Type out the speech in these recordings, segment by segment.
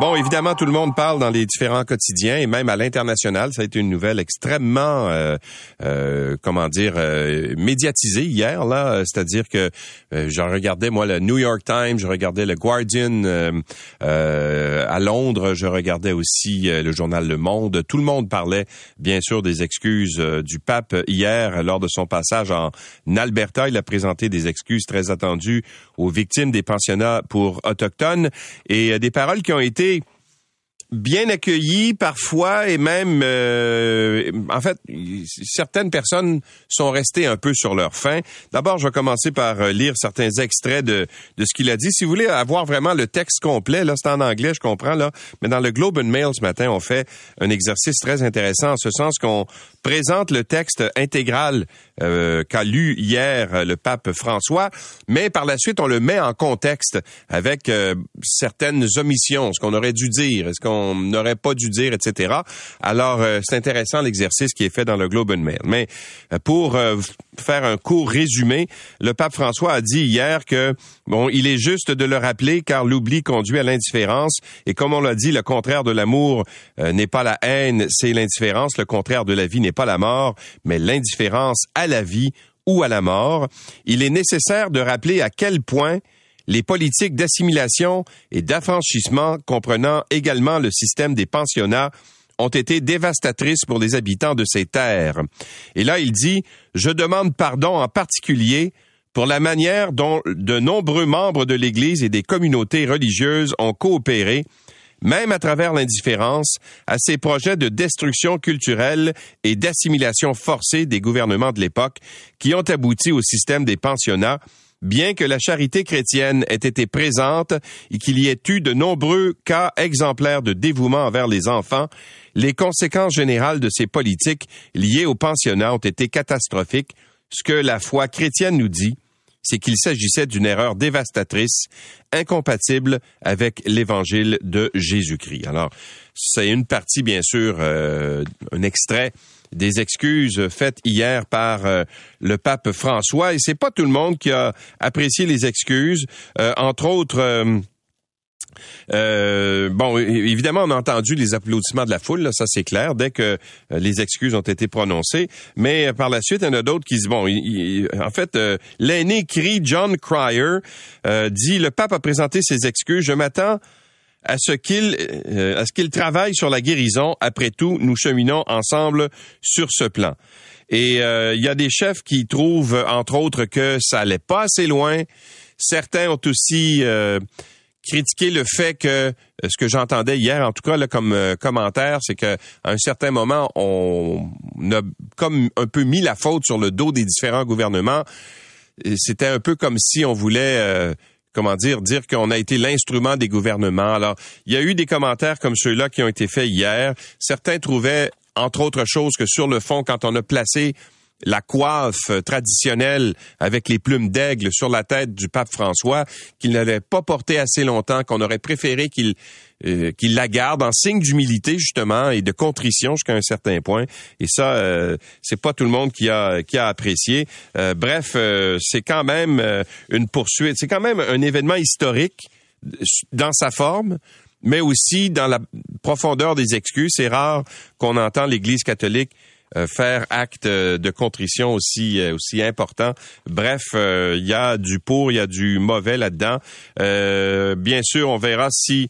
Bon, évidemment, tout le monde parle dans les différents quotidiens et même à l'international. Ça a été une nouvelle extrêmement, euh, euh, comment dire, euh, médiatisée hier. Là, c'est-à-dire que je regardais moi le New York Times, je regardais le Guardian à Londres, je regardais aussi le journal Le Monde. Tout le monde parlait, bien sûr, des excuses du pape hier lors de son passage en Alberta. Il a présenté des excuses très attendues aux victimes des pensionnats pour autochtones et des paroles qui ont été bien accueillis parfois et même euh, en fait certaines personnes sont restées un peu sur leur faim. D'abord, je vais commencer par euh, lire certains extraits de de ce qu'il a dit. Si vous voulez avoir vraiment le texte complet, là c'est en anglais, je comprends là, mais dans le Globe and Mail ce matin, on fait un exercice très intéressant en ce sens qu'on présente le texte intégral euh, qu'a lu hier le pape François, mais par la suite on le met en contexte avec certaines omissions, ce qu'on aurait dû dire, est-ce qu'on n'aurait pas dû dire, etc. Alors, euh, c'est intéressant l'exercice qui est fait dans le Globe and Mail. Mais euh, pour euh, faire un court résumé, le pape François a dit hier que, bon, il est juste de le rappeler car l'oubli conduit à l'indifférence. Et comme on l'a dit, le contraire de l'amour n'est pas la haine, c'est l'indifférence. Le contraire de la vie n'est pas la mort, mais l'indifférence à la vie ou à la mort. Il est nécessaire de rappeler à quel point les politiques d'assimilation et d'affranchissement, comprenant également le système des pensionnats, ont été dévastatrices pour les habitants de ces terres. Et là, il dit, je demande pardon en particulier pour la manière dont de nombreux membres de l'Église et des communautés religieuses ont coopéré, même à travers l'indifférence, à ces projets de destruction culturelle et d'assimilation forcée des gouvernements de l'époque qui ont abouti au système des pensionnats bien que la charité chrétienne ait été présente et qu'il y ait eu de nombreux cas exemplaires de dévouement envers les enfants, les conséquences générales de ces politiques liées au pensionnat ont été catastrophiques. Ce que la foi chrétienne nous dit, c'est qu'il s'agissait d'une erreur dévastatrice, incompatible avec l'évangile de Jésus-Christ. Alors, c'est une partie, bien sûr, euh, un extrait des excuses faites hier par euh, le pape François et c'est pas tout le monde qui a apprécié les excuses. Euh, entre autres. Euh, bon, évidemment, on a entendu les applaudissements de la foule, ça c'est clair, dès que les excuses ont été prononcées. Mais par la suite, il y en a d'autres qui disent, bon, en fait, l'aîné crie John Cryer dit, le pape a présenté ses excuses, je m'attends à ce qu'il euh, à ce qu'il travaille sur la guérison. Après tout, nous cheminons ensemble sur ce plan. Et euh, il y a des chefs qui trouvent, entre autres, que ça allait pas assez loin. Certains ont aussi euh, critiqué le fait que ce que j'entendais hier, en tout cas comme commentaire, c'est que à un certain moment, on a comme un peu mis la faute sur le dos des différents gouvernements. C'était un peu comme si on voulait comment dire, dire qu'on a été l'instrument des gouvernements. Alors, il y a eu des commentaires comme ceux-là qui ont été faits hier. Certains trouvaient, entre autres choses, que sur le fond, quand on a placé la coiffe traditionnelle avec les plumes d'aigle sur la tête du pape François, qu'il n'avait pas porté assez longtemps, qu'on aurait préféré qu'il euh, qu'il la garde en signe d'humilité justement et de contrition jusqu'à un certain point. Et ça, euh, c'est pas tout le monde qui a qui a apprécié. Euh, bref, euh, c'est quand même une poursuite. C'est quand même un événement historique dans sa forme, mais aussi dans la profondeur des excuses. C'est rare qu'on entend l'Église catholique faire acte de contrition aussi aussi important. Bref, il y a du pour, il y a du mauvais là-dedans. bien sûr, on verra si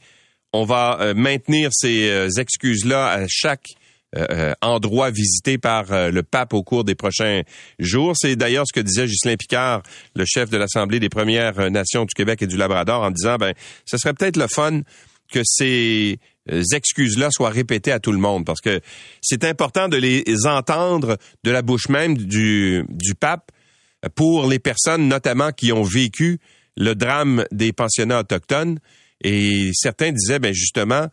on va euh, maintenir ces euh, excuses-là à chaque euh, endroit visité par le pape au cours des prochains jours. C'est d'ailleurs ce que disait Ghislain Picard, le chef de l'Assemblée des Premières Nations du Québec et du Labrador, en disant, ben, ce serait peut-être le fun que ces excuses-là soient répétées à tout le monde, parce que c'est important de les entendre de la bouche même du, du pape pour les personnes notamment qui ont vécu le drame des pensionnats autochtones. Et certains disaient, ben justement,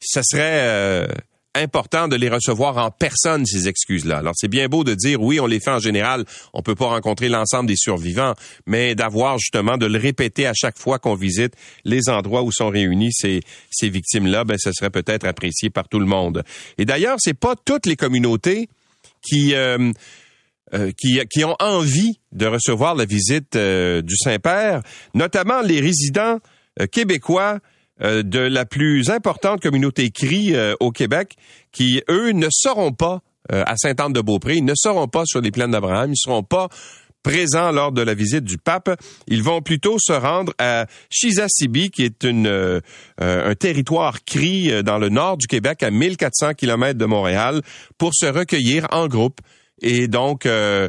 ça serait euh, important de les recevoir en personne, ces excuses-là. Alors, c'est bien beau de dire, oui, on les fait en général, on peut pas rencontrer l'ensemble des survivants, mais d'avoir justement, de le répéter à chaque fois qu'on visite les endroits où sont réunis ces, ces victimes-là, ben, ça serait peut-être apprécié par tout le monde. Et d'ailleurs, c'est pas toutes les communautés qui... Euh, qui, qui ont envie de recevoir la visite du Saint-Père, notamment les résidents québécois de la plus importante communauté CRI au Québec, qui, eux, ne seront pas à Sainte-Anne-de-Beaupré, ne seront pas sur les plaines d'Abraham, ils ne seront pas présents lors de la visite du pape. Ils vont plutôt se rendre à Chisasibi, qui est une, euh, un territoire cri euh, dans le nord du Québec, à 1400 kilomètres de Montréal, pour se recueillir en groupe et donc euh,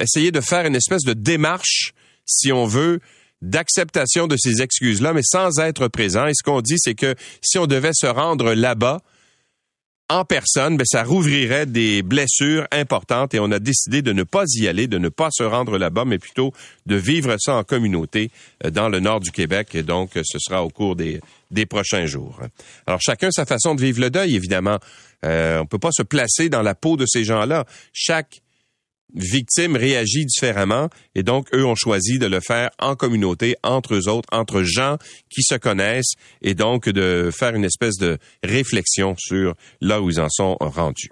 essayer de faire une espèce de démarche, si on veut, d'acceptation de ces excuses-là, mais sans être présent. Et ce qu'on dit, c'est que si on devait se rendre là-bas, en personne, ben, ça rouvrirait des blessures importantes et on a décidé de ne pas y aller, de ne pas se rendre là-bas, mais plutôt de vivre ça en communauté euh, dans le nord du Québec. Et donc, ce sera au cours des, des prochains jours. Alors, chacun sa façon de vivre le deuil, évidemment. Euh, on peut pas se placer dans la peau de ces gens-là. Chaque victime réagit différemment et donc eux ont choisi de le faire en communauté, entre eux autres, entre gens qui se connaissent et donc de faire une espèce de réflexion sur là où ils en sont rendus.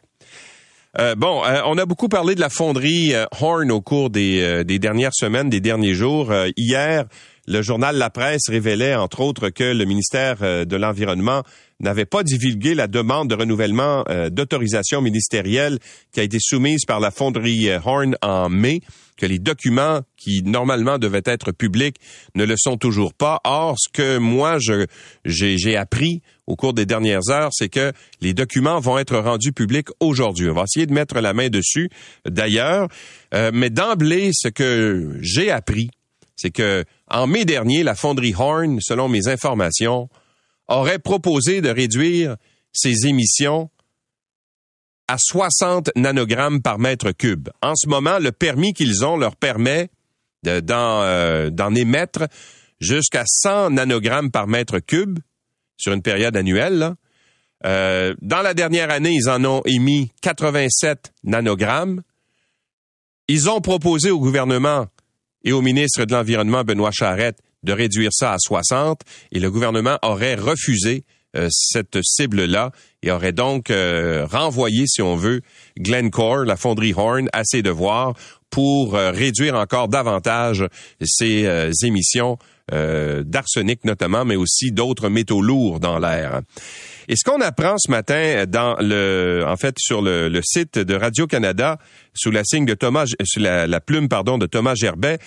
Euh, bon, euh, on a beaucoup parlé de la fonderie euh, Horn au cours des, des, dernières semaines, des derniers jours. hier, le journal La Presse révélait, entre autres, que le ministère de l'Environnement n'avait pas divulgué la demande de renouvellement euh, d'autorisation ministérielle qui a été soumise par la fonderie euh, Horn en mai, que les documents qui normalement devaient être publics ne le sont toujours pas. Or, ce que moi j'ai appris au cours des dernières heures, c'est que les documents vont être rendus publics aujourd'hui. On va essayer de mettre la main dessus, d'ailleurs. Euh, mais d'emblée, ce que j'ai appris, c'est que en mai dernier, la fonderie Horn, selon mes informations, aurait proposé de réduire ses émissions à 60 nanogrammes par mètre cube. En ce moment, le permis qu'ils ont leur permet euh, d'en émettre jusqu'à 100 nanogrammes par mètre cube sur une période annuelle. Euh, dans la dernière année, ils en ont émis 87 nanogrammes. Ils ont proposé au gouvernement et au ministre de l'Environnement, Benoît Charette, de réduire ça à 60 et le gouvernement aurait refusé euh, cette cible-là et aurait donc euh, renvoyé, si on veut, Glencore, la fonderie Horn, à ses devoirs pour euh, réduire encore davantage ses émissions d'arsenic notamment, mais aussi d'autres métaux lourds dans l'air. Et ce qu'on apprend ce matin dans le, en fait, sur le, site de Radio Canada, sous la signe de Thomas, plume, pardon, de Thomas Gerbet,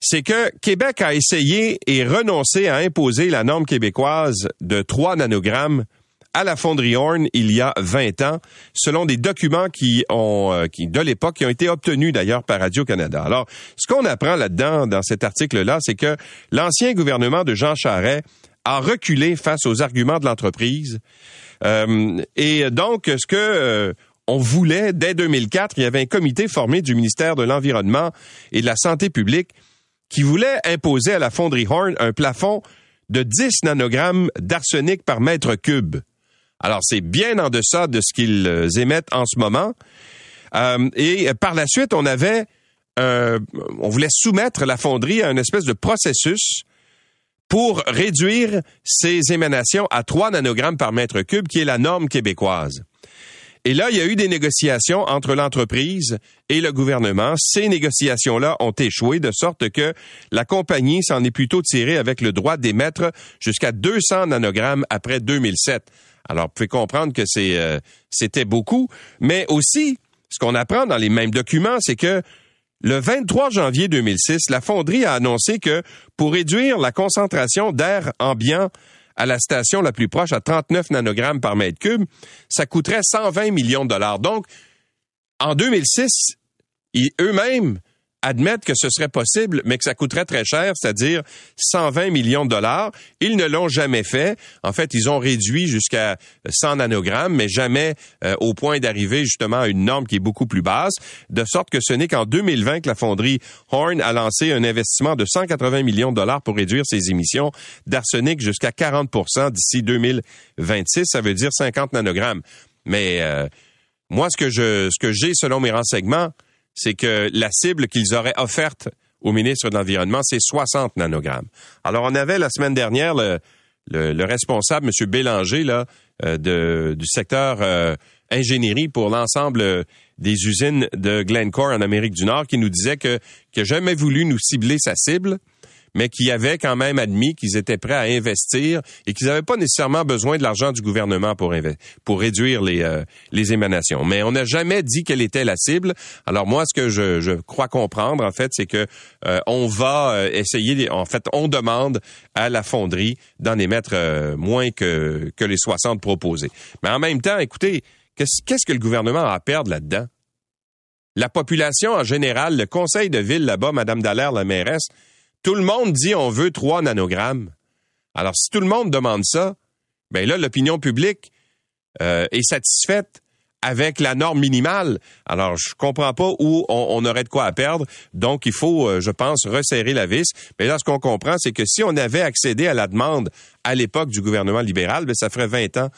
c'est que Québec a essayé et renoncé à imposer la norme québécoise de 3 nanogrammes à la fonderie Horn il y a 20 ans, selon des documents qui ont, euh, qui, de l'époque, qui ont été obtenus d'ailleurs par Radio-Canada. Alors, ce qu'on apprend là-dedans, dans cet article-là, c'est que l'ancien gouvernement de Jean Charest a reculé face aux arguments de l'entreprise. Euh, et donc, ce que euh, on voulait, dès 2004, il y avait un comité formé du ministère de l'Environnement et de la Santé publique qui voulait imposer à la fonderie Horn un plafond de 10 nanogrammes d'arsenic par mètre cube. Alors, c'est bien en deçà de ce qu'ils euh, émettent en ce moment. Euh, et par la suite, on avait, euh, on voulait soumettre la fonderie à une espèce de processus pour réduire ses émanations à 3 nanogrammes par mètre cube, qui est la norme québécoise. Et là, il y a eu des négociations entre l'entreprise et le gouvernement. Ces négociations-là ont échoué de sorte que la compagnie s'en est plutôt tirée avec le droit d'émettre jusqu'à 200 nanogrammes après 2007. Alors, vous pouvez comprendre que euh, c'était beaucoup, mais aussi, ce qu'on apprend dans les mêmes documents, c'est que le 23 janvier 2006, la fonderie a annoncé que pour réduire la concentration d'air ambiant à la station la plus proche à 39 nanogrammes par mètre cube, ça coûterait 120 millions de dollars. Donc, en 2006, eux-mêmes admettent que ce serait possible, mais que ça coûterait très cher, c'est-à-dire 120 millions de dollars. Ils ne l'ont jamais fait. En fait, ils ont réduit jusqu'à 100 nanogrammes, mais jamais euh, au point d'arriver justement à une norme qui est beaucoup plus basse, de sorte que ce n'est qu'en 2020 que la fonderie Horn a lancé un investissement de 180 millions de dollars pour réduire ses émissions d'arsenic jusqu'à 40% d'ici 2026. Ça veut dire 50 nanogrammes. Mais euh, moi, ce que je, ce que j'ai selon mes renseignements, c'est que la cible qu'ils auraient offerte au ministre de l'Environnement, c'est 60 nanogrammes. Alors, on avait la semaine dernière le, le, responsable, M. Bélanger, là, euh, du secteur euh, ingénierie pour l'ensemble des usines de Glencore en Amérique du Nord qui nous disait que n'a jamais voulu nous cibler sa cible mais qui avaient quand même admis qu'ils étaient prêts à investir et qu'ils n'avaient pas nécessairement besoin de l'argent du gouvernement pour, pour réduire les, euh, les émanations. Mais on n'a jamais dit quelle était la cible. Alors moi, ce que je, je crois comprendre, en fait, c'est que euh, on va euh, essayer, en fait, on demande à la fonderie d'en émettre moins que, que les 60 proposés. Mais en même temps, écoutez, qu'est-ce que le gouvernement a à perdre là-dedans? La population en général, le conseil de ville là-bas, Madame Dallaire, la mairesse, tout le monde dit on veut 3 nanogrammes. Alors, si tout le monde demande ça, ben là, l'opinion publique euh, est satisfaite avec la norme minimale. Alors, je comprends pas où on, aurait de quoi à perdre. Donc, il faut, euh, je pense, resserrer la vis. Mais là, ce qu'on comprend, c'est que si on avait accédé à la demande à l'époque du gouvernement libéral, ben, ça ferait 20 ans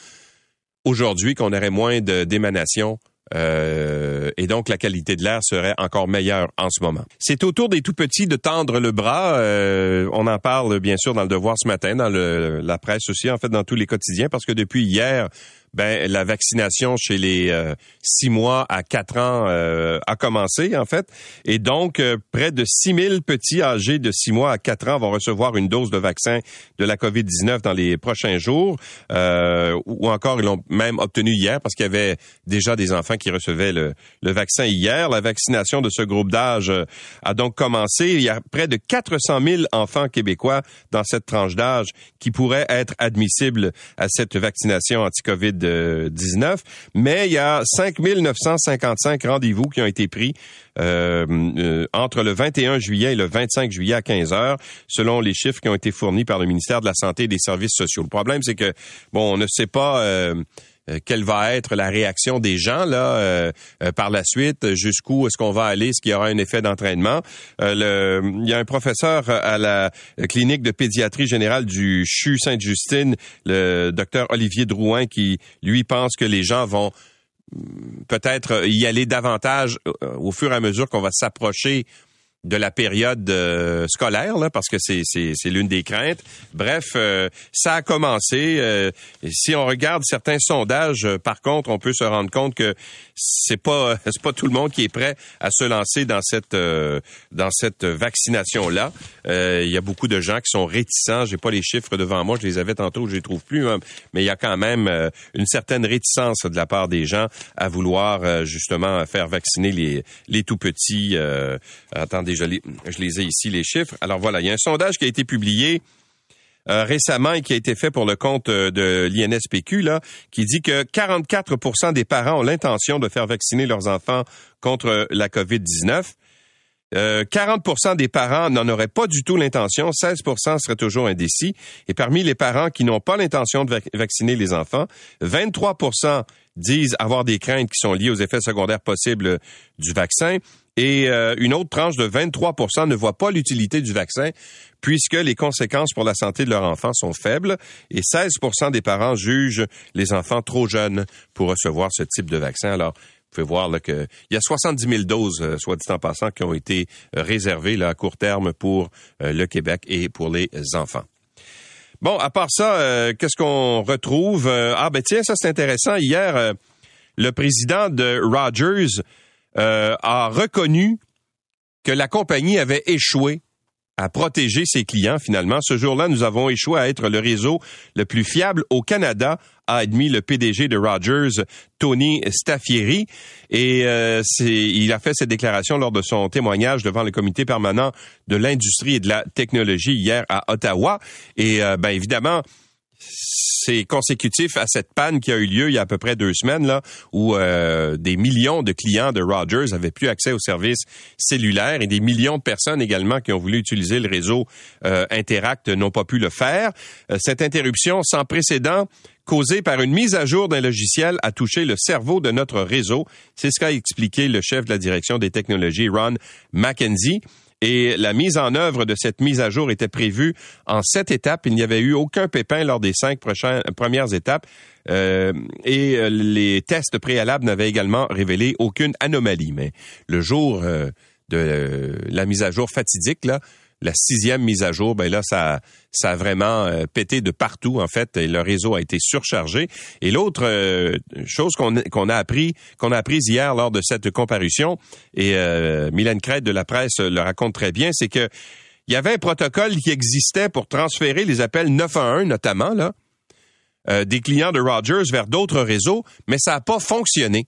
aujourd'hui qu'on aurait moins d'émanations euh, et donc la qualité de l'air serait encore meilleure en ce moment. C'est au tour des tout petits de tendre le bras. Euh, on en parle bien sûr dans le Devoir ce matin, dans la presse aussi, en fait dans tous les quotidiens, parce que depuis hier, ben la vaccination chez les euh, six mois à quatre ans euh, a commencé en fait, et donc euh, près de 6000 petits âgés de six mois à quatre ans vont recevoir une dose de vaccin de la COVID-19 dans les prochains jours, ou encore ils l'ont même obtenu hier parce qu'il y avait déjà des enfants qui recevaient le, le vaccin hier. La vaccination de ce groupe d'âge a donc commencé. Il y a près de 400 000 enfants québécois dans cette tranche d'âge qui pourraient être admissibles à cette vaccination anti-COVID 19 mais il y a 5955 rendez-vous qui ont été pris euh, euh, entre le 21 juillet et le 25 juillet à 15 heures, selon les chiffres qui ont été fournis par le ministère de la Santé et des Services sociaux. Le problème, c'est que, bon, on ne sait pas... Euh, quelle va être la réaction des gens là euh, euh, par la suite, jusqu'où est-ce qu'on va aller, est-ce qu'il y aura un effet d'entraînement. il y a un professeur à la clinique de pédiatrie générale du CHU Sainte-Justine, le docteur Olivier Drouin, qui lui pense que les gens vont mm, peut-être y aller davantage au fur et à mesure qu'on va s'approcher de la période euh, scolaire, là, parce que c'est, c'est, l'une des craintes. Bref, euh, ça a commencé. Euh, si on regarde certains sondages, par contre, on peut se rendre compte que c'est pas c'est pas tout le monde qui est prêt à se lancer dans cette dans cette vaccination là. Il y a beaucoup de gens qui sont réticents. J'ai pas les chiffres devant moi, je les avais tantôt, je les trouve plus, hein. mais il y a quand même une certaine réticence de la part des gens à vouloir justement faire vacciner les les tout petits. attendez je les, ai ici, les chiffres. Alors voilà, il y a un sondage qui a été publié euh, récemment et qui a été fait pour le compte euh, de l'INSPQ, là, qui dit que 44% des parents ont l'intention de faire vacciner leurs enfants contre la COVID-19. 40% euh, des parents n'en auraient pas du tout l'intention, 16% seraient toujours indécis. Et parmi les parents qui n'ont pas l'intention de vacciner les enfants, 23% disent avoir des craintes qui sont liées aux effets secondaires possibles du vaccin. Et euh, une autre tranche de 23% ne voit pas l'utilité du vaccin puisque les conséquences pour la santé de leur enfant sont faibles et 16% des parents jugent les enfants trop jeunes pour recevoir ce type de vaccin. Alors, vous pouvez voir qu'il y a 70 000 doses, euh, soit dit en passant, qui ont été euh, réservées à court terme pour le Québec et pour les enfants. Bon, à part ça, qu'est-ce qu'on retrouve? ah ben tiens, ça c'est intéressant. Hier, le président de Rogers euh, a reconnu que la compagnie avait échoué à protéger ses clients finalement. Ce jour-là, nous avons échoué à être le réseau le plus fiable au Canada, a admis le PDG de Rogers, Tony Staffieri. Et euh, il a fait cette déclaration lors de son témoignage devant le comité permanent de l'industrie et de la technologie hier à Ottawa. Et euh, ben évidemment, c'est consécutif à cette panne qui a eu lieu il y a à peu près deux semaines, là, où euh, des millions de clients de Rogers avaient plus accès aux services cellulaires et des millions de personnes également qui ont voulu utiliser le réseau euh, Interact n'ont pas pu le faire. Euh, cette interruption sans précédent causée par une mise à jour d'un logiciel a touché le cerveau de notre réseau. C'est ce qu'a expliqué le chef de la direction des technologies, Ron McKenzie. Et la mise en œuvre de cette mise à jour était prévue en sept étapes. Il n'y avait eu aucun pépin lors des cinq prochaines, premières étapes. Euh, et euh, les tests préalables n'avaient également révélé aucune anomalie. Mais le jour euh, de la mise à jour fatidique, là, la sixième mise à jour, ben là, ça, ça a vraiment euh, pété de partout. En fait, et le réseau a été surchargé. Et l'autre euh, chose qu'on qu'on a appris, qu'on a apprise hier lors de cette comparution, et euh, Mylène Crête de la presse le raconte très bien, c'est que il y avait un protocole qui existait pour transférer les appels 911, notamment là, euh, des clients de Rogers vers d'autres réseaux, mais ça n'a pas fonctionné.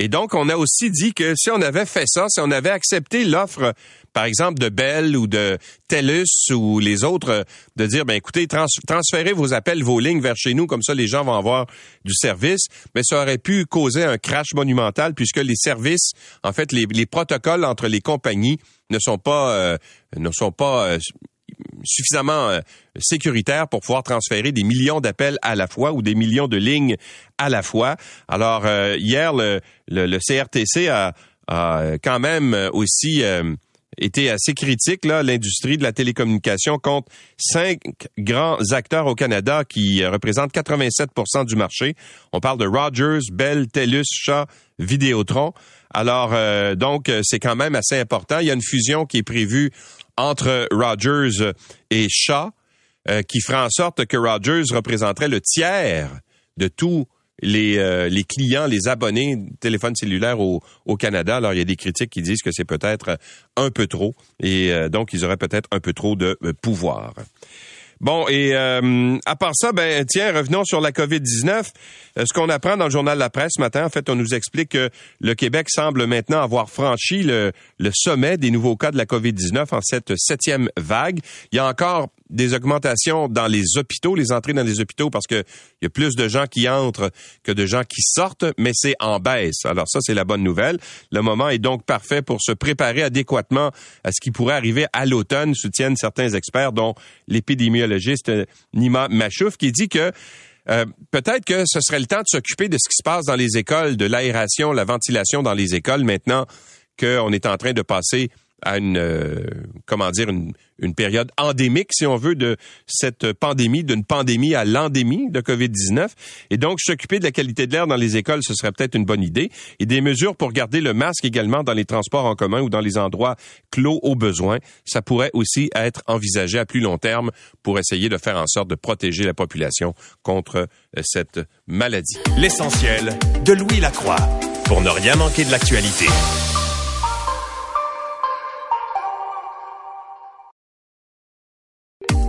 Et donc, on a aussi dit que si on avait fait ça, si on avait accepté l'offre, par exemple, de Bell ou de TELUS ou les autres, de dire, ben écoutez, transférez vos appels, vos lignes vers chez nous, comme ça les gens vont avoir du service, mais ça aurait pu causer un crash monumental puisque les services, en fait, les, protocoles entre les compagnies ne sont pas, euh, ne sont pas euh, suffisamment euh, sécuritaire pour pouvoir transférer des millions d'appels à la fois ou des millions de lignes à la fois. Alors euh, hier, le, CRTC a, quand même aussi euh, été assez critique. Là, l'industrie de la télécommunication compte cinq grands acteurs au Canada qui représentent 87% du marché. On parle de Rogers, Bell, TELUS, Shaw, Vidéotron. Alors, donc, c'est quand même assez important. Il y a une fusion qui est prévue entre Rogers et Shaw, euh, qui fera en sorte que Rogers représenterait le tiers de tous les, euh, clients, les abonnés téléphones cellulaires au, au, Canada. Alors, il y a des critiques qui disent que c'est peut-être un peu trop et euh, donc ils auraient peut-être un peu trop de pouvoir. Bon, et à part ça, ben tiens, revenons sur la COVID-19. Ce qu'on apprend dans le journal La Presse ce matin, en fait, on nous explique que le Québec semble maintenant avoir franchi le, le sommet des nouveaux cas de la COVID-19 en cette septième vague. Il y a encore des augmentations dans les hôpitaux, les entrées dans les hôpitaux, parce que il y a plus de gens qui entrent que de gens qui sortent, mais c'est en baisse. Alors ça, c'est la bonne nouvelle. Le moment est donc parfait pour se préparer adéquatement à ce qui pourrait arriver à l'automne, soutiennent certains experts, dont l'épidémiologiste Nima Machouf, qui dit que euh, peut-être que ce serait le temps de s'occuper de ce qui se passe dans les écoles, de l'aération, la ventilation dans les écoles, maintenant qu'on est en train de passer à une euh, comment dire une, une, période endémique si on veut de cette pandémie d'une pandémie à l'endémie de Covid-19 et donc s'occuper de la qualité de l'air dans les écoles ce serait peut-être une bonne idée et des mesures pour garder le masque également dans les transports en commun ou dans les endroits clos au besoin ça pourrait aussi être envisagé à plus long terme pour essayer de faire en sorte de protéger la population contre euh, cette maladie. L'essentiel de Louis Lacroix pour ne rien manquer de l'actualité.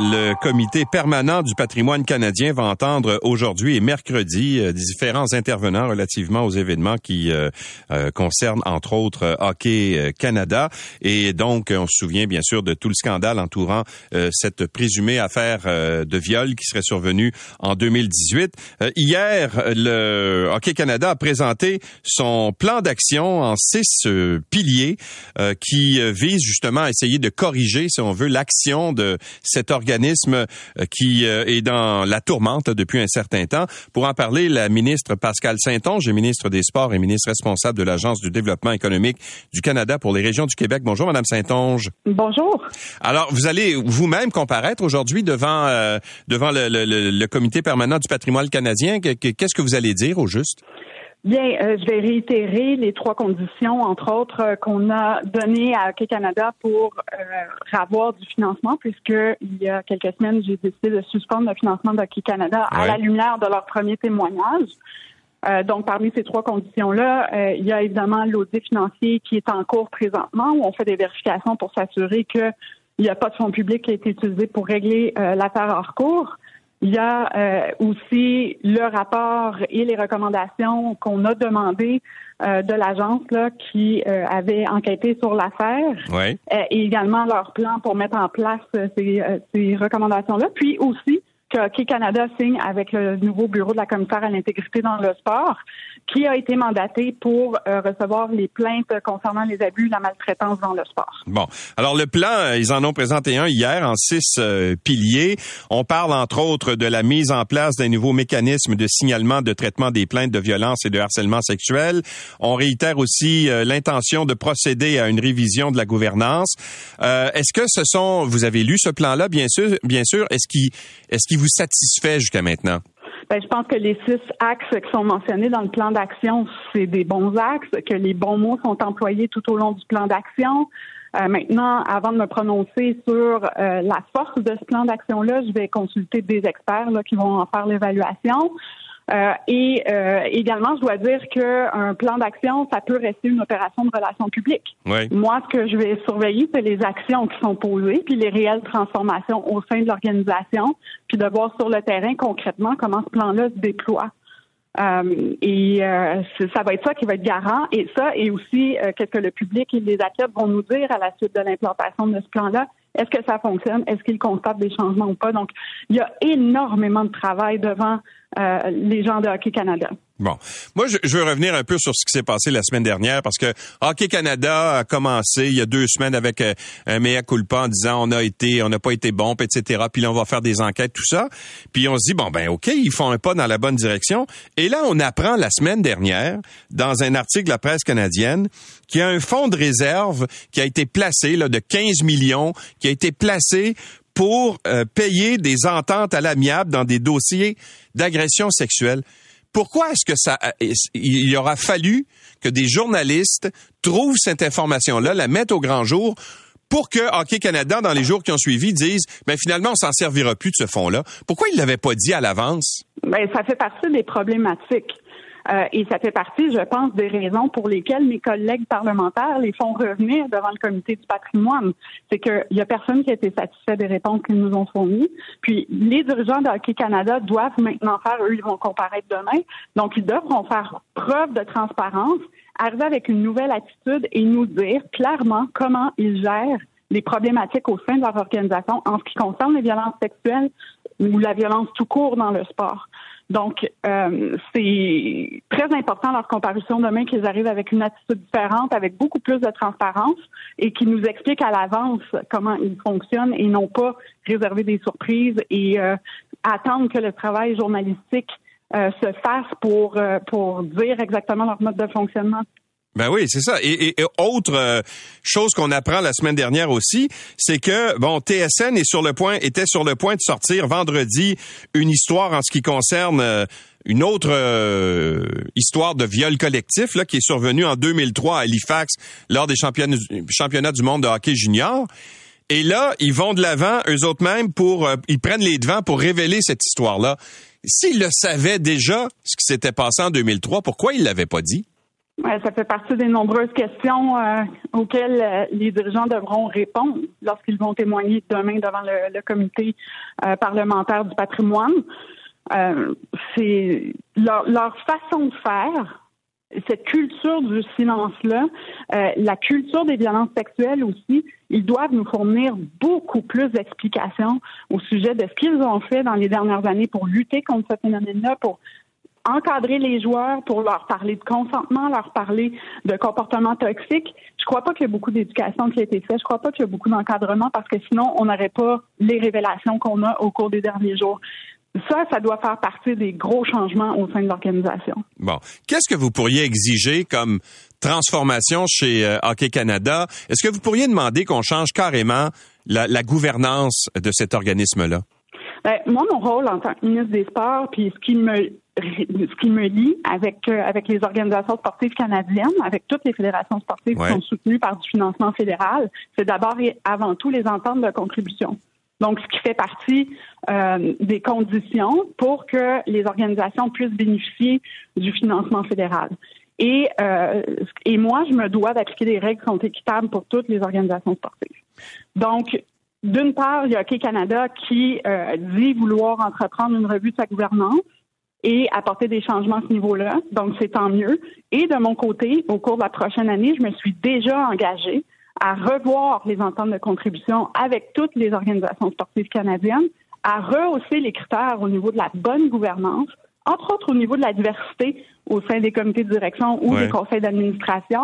Le comité permanent du patrimoine canadien va entendre aujourd'hui et mercredi euh, différents intervenants relativement aux événements qui euh, euh, concernent entre autres Hockey Canada et donc on se souvient bien sûr de tout le scandale entourant cette présumée affaire de viol qui serait survenue en 2018. hier, le Hockey Canada a présenté son plan d'action en six piliers qui vise justement à essayer de corriger, si on veut, l'action de cette organisation organisme euh, qui euh, est dans la tourmente depuis un certain temps. Pour en parler, la ministre Pascal Saint-Onge, ministre des Sports et ministre responsable de l'Agence du développement économique du Canada pour les régions du Québec. Bonjour, Madame Saint-Onge. Bonjour. Alors, vous allez vous-même comparaître aujourd'hui devant euh, devant le, le, comité permanent du patrimoine canadien. Qu'est-ce que vous allez dire au juste? Bien, euh, je vais réitérer les trois conditions, entre autres, euh, qu'on a données à Hockey Canada pour euh, avoir du financement, puisque il y a quelques semaines, j'ai décidé de suspendre le financement d'Hockey Canada à la lumière de leur premier témoignage. donc, parmi ces trois conditions-là, il y a évidemment l'audit financier qui est en cours présentement, où on fait des vérifications pour s'assurer qu'il n'y a pas de fonds publics qui a été utilisé pour régler l'affaire hors cours. Il y a euh, aussi le rapport et les recommandations qu'on a demandées euh, de l'agence là qui euh, avait enquêté sur l'affaire et également leur plan pour mettre en place ces, ces recommandations-là. Puis aussi que Canada signe avec le nouveau bureau de la commissaire à l'intégrité dans le sport, qui a été mandaté pour euh, recevoir les plaintes concernant les abus, la maltraitance dans le sport. Bon, alors le plan, euh, ils en ont présenté un hier en six euh, piliers. On parle entre autres de la mise en place d'un nouveau mécanisme de signalement de traitement des plaintes de violence et de harcèlement sexuel. On réitère aussi l'intention de procéder à une révision de la gouvernance. est-ce que ce sont, vous avez lu ce plan-là, bien sûr, bien sûr. Est-ce qu'il, est-ce vous satisfait jusqu'à maintenant? Ben, je pense que les six axes qui sont mentionnés dans le plan d'action, c'est des bons axes, que les bons mots sont employés tout au long du plan d'action. Euh, maintenant, avant de me prononcer sur euh, la force de ce plan d'action-là, je vais consulter des experts là, qui vont en faire l'évaluation. Euh, et euh, également, je dois dire qu'un plan d'action, ça peut rester une opération de relations publiques. Moi, ce que je vais surveiller, c'est les actions qui sont posées, puis les réelles transformations au sein de l'organisation, puis de voir sur le terrain concrètement comment ce plan-là se déploie. Euh, et ça va être ça qui va être garant. Et ça, et aussi qu'est-ce que le public et les athlètes vont nous dire à la suite de l'implantation de ce plan-là. Est-ce que ça fonctionne? Est-ce qu'ils constatent des changements ou pas? Donc, il y a énormément de travail devant euh, les gens de Hockey Canada. Bon, moi je, veux revenir un peu sur ce qui s'est passé la semaine dernière parce que Hockey Canada a commencé il y a deux semaines avec euh, un mea culpa en disant on a été, on n'a pas été bon, etc. Puis là on va faire des enquêtes, tout ça. Puis on se dit bon ben ok, ils font un pas dans la bonne direction. Et là on apprend la semaine dernière dans un article de la presse canadienne qu'il y a un fonds de réserve qui a été placé là de 15 millions qui a été placé pour euh, payer des ententes à l'amiable dans des dossiers d'agression sexuelle. Pourquoi est-ce que ça euh, il aura fallu que des journalistes trouvent cette information-là, la mettent au grand jour pour que Hockey Canada, dans les jours qui ont suivi, disent, ben finalement, on s'en servira plus de ce fonds-là. Pourquoi ils l'avaient pas dit à l'avance? Ben, ça fait partie des problématiques. Euh, et ça fait partie, je pense, des raisons pour lesquelles mes collègues parlementaires les font revenir devant le comité du patrimoine. C'est qu'il y a personne qui a été satisfait des réponses qu'ils nous ont fournies. Puis les dirigeants de Hockey Canada doivent maintenant faire, eux, ils vont comparaître demain. Donc, ils devront faire preuve de transparence, arriver avec une nouvelle attitude et nous dire clairement comment ils gèrent les problématiques au sein de leur organisation en ce qui concerne les violences sexuelles ou la violence tout court dans le sport. Donc, euh, c'est très important leur comparution demain qu'ils arrivent avec une attitude différente, avec beaucoup plus de transparence et qu'ils nous expliquent à l'avance comment ils fonctionnent et non pas réserver des surprises et euh, attendre que le travail journalistique euh, se fasse pour, pour dire exactement leur mode de fonctionnement. Ben oui, c'est ça. Et, autre euh, chose qu'on apprend la semaine dernière aussi, c'est que bon, TSN est sur le point, était sur le point de sortir vendredi une histoire en ce qui concerne euh, une autre euh, histoire de viol collectif là qui est survenue en 2003 à Halifax lors des championnats, championnats du monde de hockey junior. Et là, ils vont de l'avant eux autres mêmes pour ils prennent les devants pour révéler cette histoire-là. S'ils le savaient déjà ce qui s'était passé en 2003, pourquoi ils l'avaient pas dit? Ça fait partie des nombreuses questions euh, auxquelles euh, les dirigeants devront répondre lorsqu'ils vont témoigner demain devant le, comité euh, parlementaire du patrimoine. c'est leur, leur, façon de faire, cette culture du silence-là, la culture des violences sexuelles aussi, ils doivent nous fournir beaucoup plus d'explications au sujet de ce qu'ils ont fait dans les dernières années pour lutter contre ce phénomène-là, pour encadrer les joueurs pour leur parler de consentement, leur parler de comportement toxique. Je crois pas qu'il y a beaucoup d'éducation qui a été faite. Je crois pas qu'il y a beaucoup d'encadrement parce que sinon, on n'aurait pas les révélations qu'on a au cours des derniers jours. Ça, ça doit faire partie des gros changements au sein de l'organisation. Bon. Qu'est-ce que vous pourriez exiger comme transformation chez euh, Hockey Canada? Est-ce que vous pourriez demander qu'on change carrément la, la gouvernance de cet organisme-là? Ben, moi, mon rôle en tant que ministre des Sports, puis ce qui me ce qui me lie avec euh, avec les organisations sportives canadiennes, avec toutes les fédérations sportives qui sont soutenues par du financement fédéral, c'est d'abord et avant tout les ententes de contribution. Donc, ce qui fait partie euh, des conditions pour que les organisations puissent bénéficier du financement fédéral. Et, euh, et moi, je me dois d'appliquer des règles qui sont équitables pour toutes les organisations sportives. Donc, d'une part, il y a Hockey Canada qui dit vouloir entreprendre une revue de sa gouvernance et apporter des changements à ce niveau-là. Donc, c'est tant mieux. Et de mon côté, au cours de la prochaine année, je me suis déjà engagée à revoir les ententes de contribution avec toutes les organisations sportives canadiennes, à rehausser les critères au niveau de la bonne gouvernance, entre autres au niveau de la diversité au sein des comités de direction ou des conseils d'administration.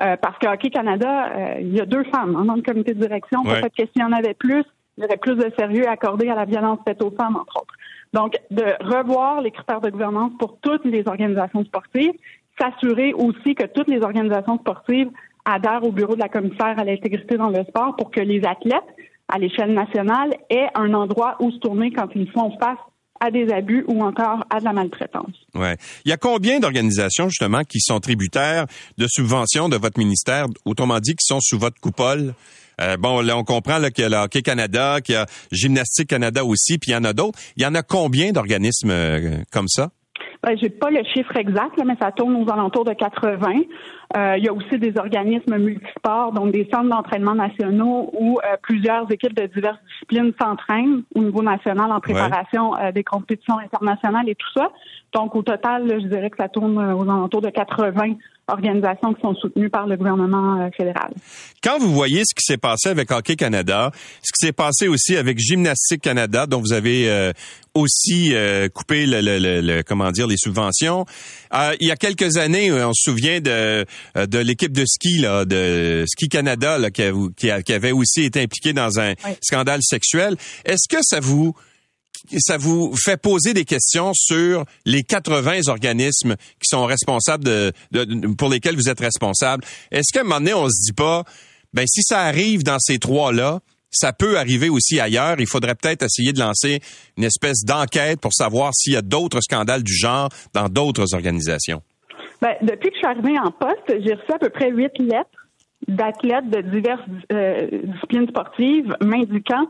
Euh, parce que Hockey Canada, euh, il y a deux femmes hein, dans le comité de direction. Peut-être que s'il y en avait plus, il y aurait plus de sérieux accordé à la violence faite aux femmes, entre autres. Donc, de revoir les critères de gouvernance pour toutes les organisations sportives, s'assurer aussi que toutes les organisations sportives adhèrent au bureau de la commissaire à l'intégrité dans le sport pour que les athlètes, à l'échelle nationale, aient un endroit où se tourner quand ils font face à des abus ou encore à de la maltraitance. Ouais. Il y a combien d'organisations justement qui sont tributaires de subventions de votre ministère, autrement dit qui sont sous votre coupole? Euh, bon, là, on comprend qu'il y a le Hockey Canada, qu'il y a Gymnastique Canada aussi, puis il y en a d'autres. Il y en a combien d'organismes euh, comme ça? Ben, j'ai pas le chiffre exact, mais ça tourne aux alentours de 80. Euh, il y a aussi des organismes multisports, donc des centres d'entraînement nationaux où euh, plusieurs équipes de diverses disciplines s'entraînent au niveau national en préparation euh, des compétitions internationales et tout ça. Donc, au total, je dirais que ça tourne aux alentours de 80 organisations qui sont soutenues par le gouvernement fédéral. Quand vous voyez ce qui s'est passé avec Hockey Canada, ce qui s'est passé aussi avec Gymnastique Canada, dont vous avez euh, aussi euh, coupé le, le, le, comment dire les subventions. Il y a quelques années, on se souvient de de l'équipe de ski là, de Ski Canada là, qui, qui, avait aussi été impliquée dans un scandale sexuel. Est-ce que ça vous ça vous fait poser des questions sur les 80 organismes qui sont responsables de, pour lesquels vous êtes responsable? Est-ce qu'à un moment donné, on se dit pas, ben si ça arrive dans ces trois-là, ça peut arriver aussi ailleurs. Il faudrait peut-être essayer de lancer une espèce d'enquête pour savoir s'il y a d'autres scandales du genre dans d'autres organisations. Ben, depuis que je suis arrivée en poste, j'ai reçu à peu près huit lettres d'athlètes de diverses euh, disciplines sportives m'indiquant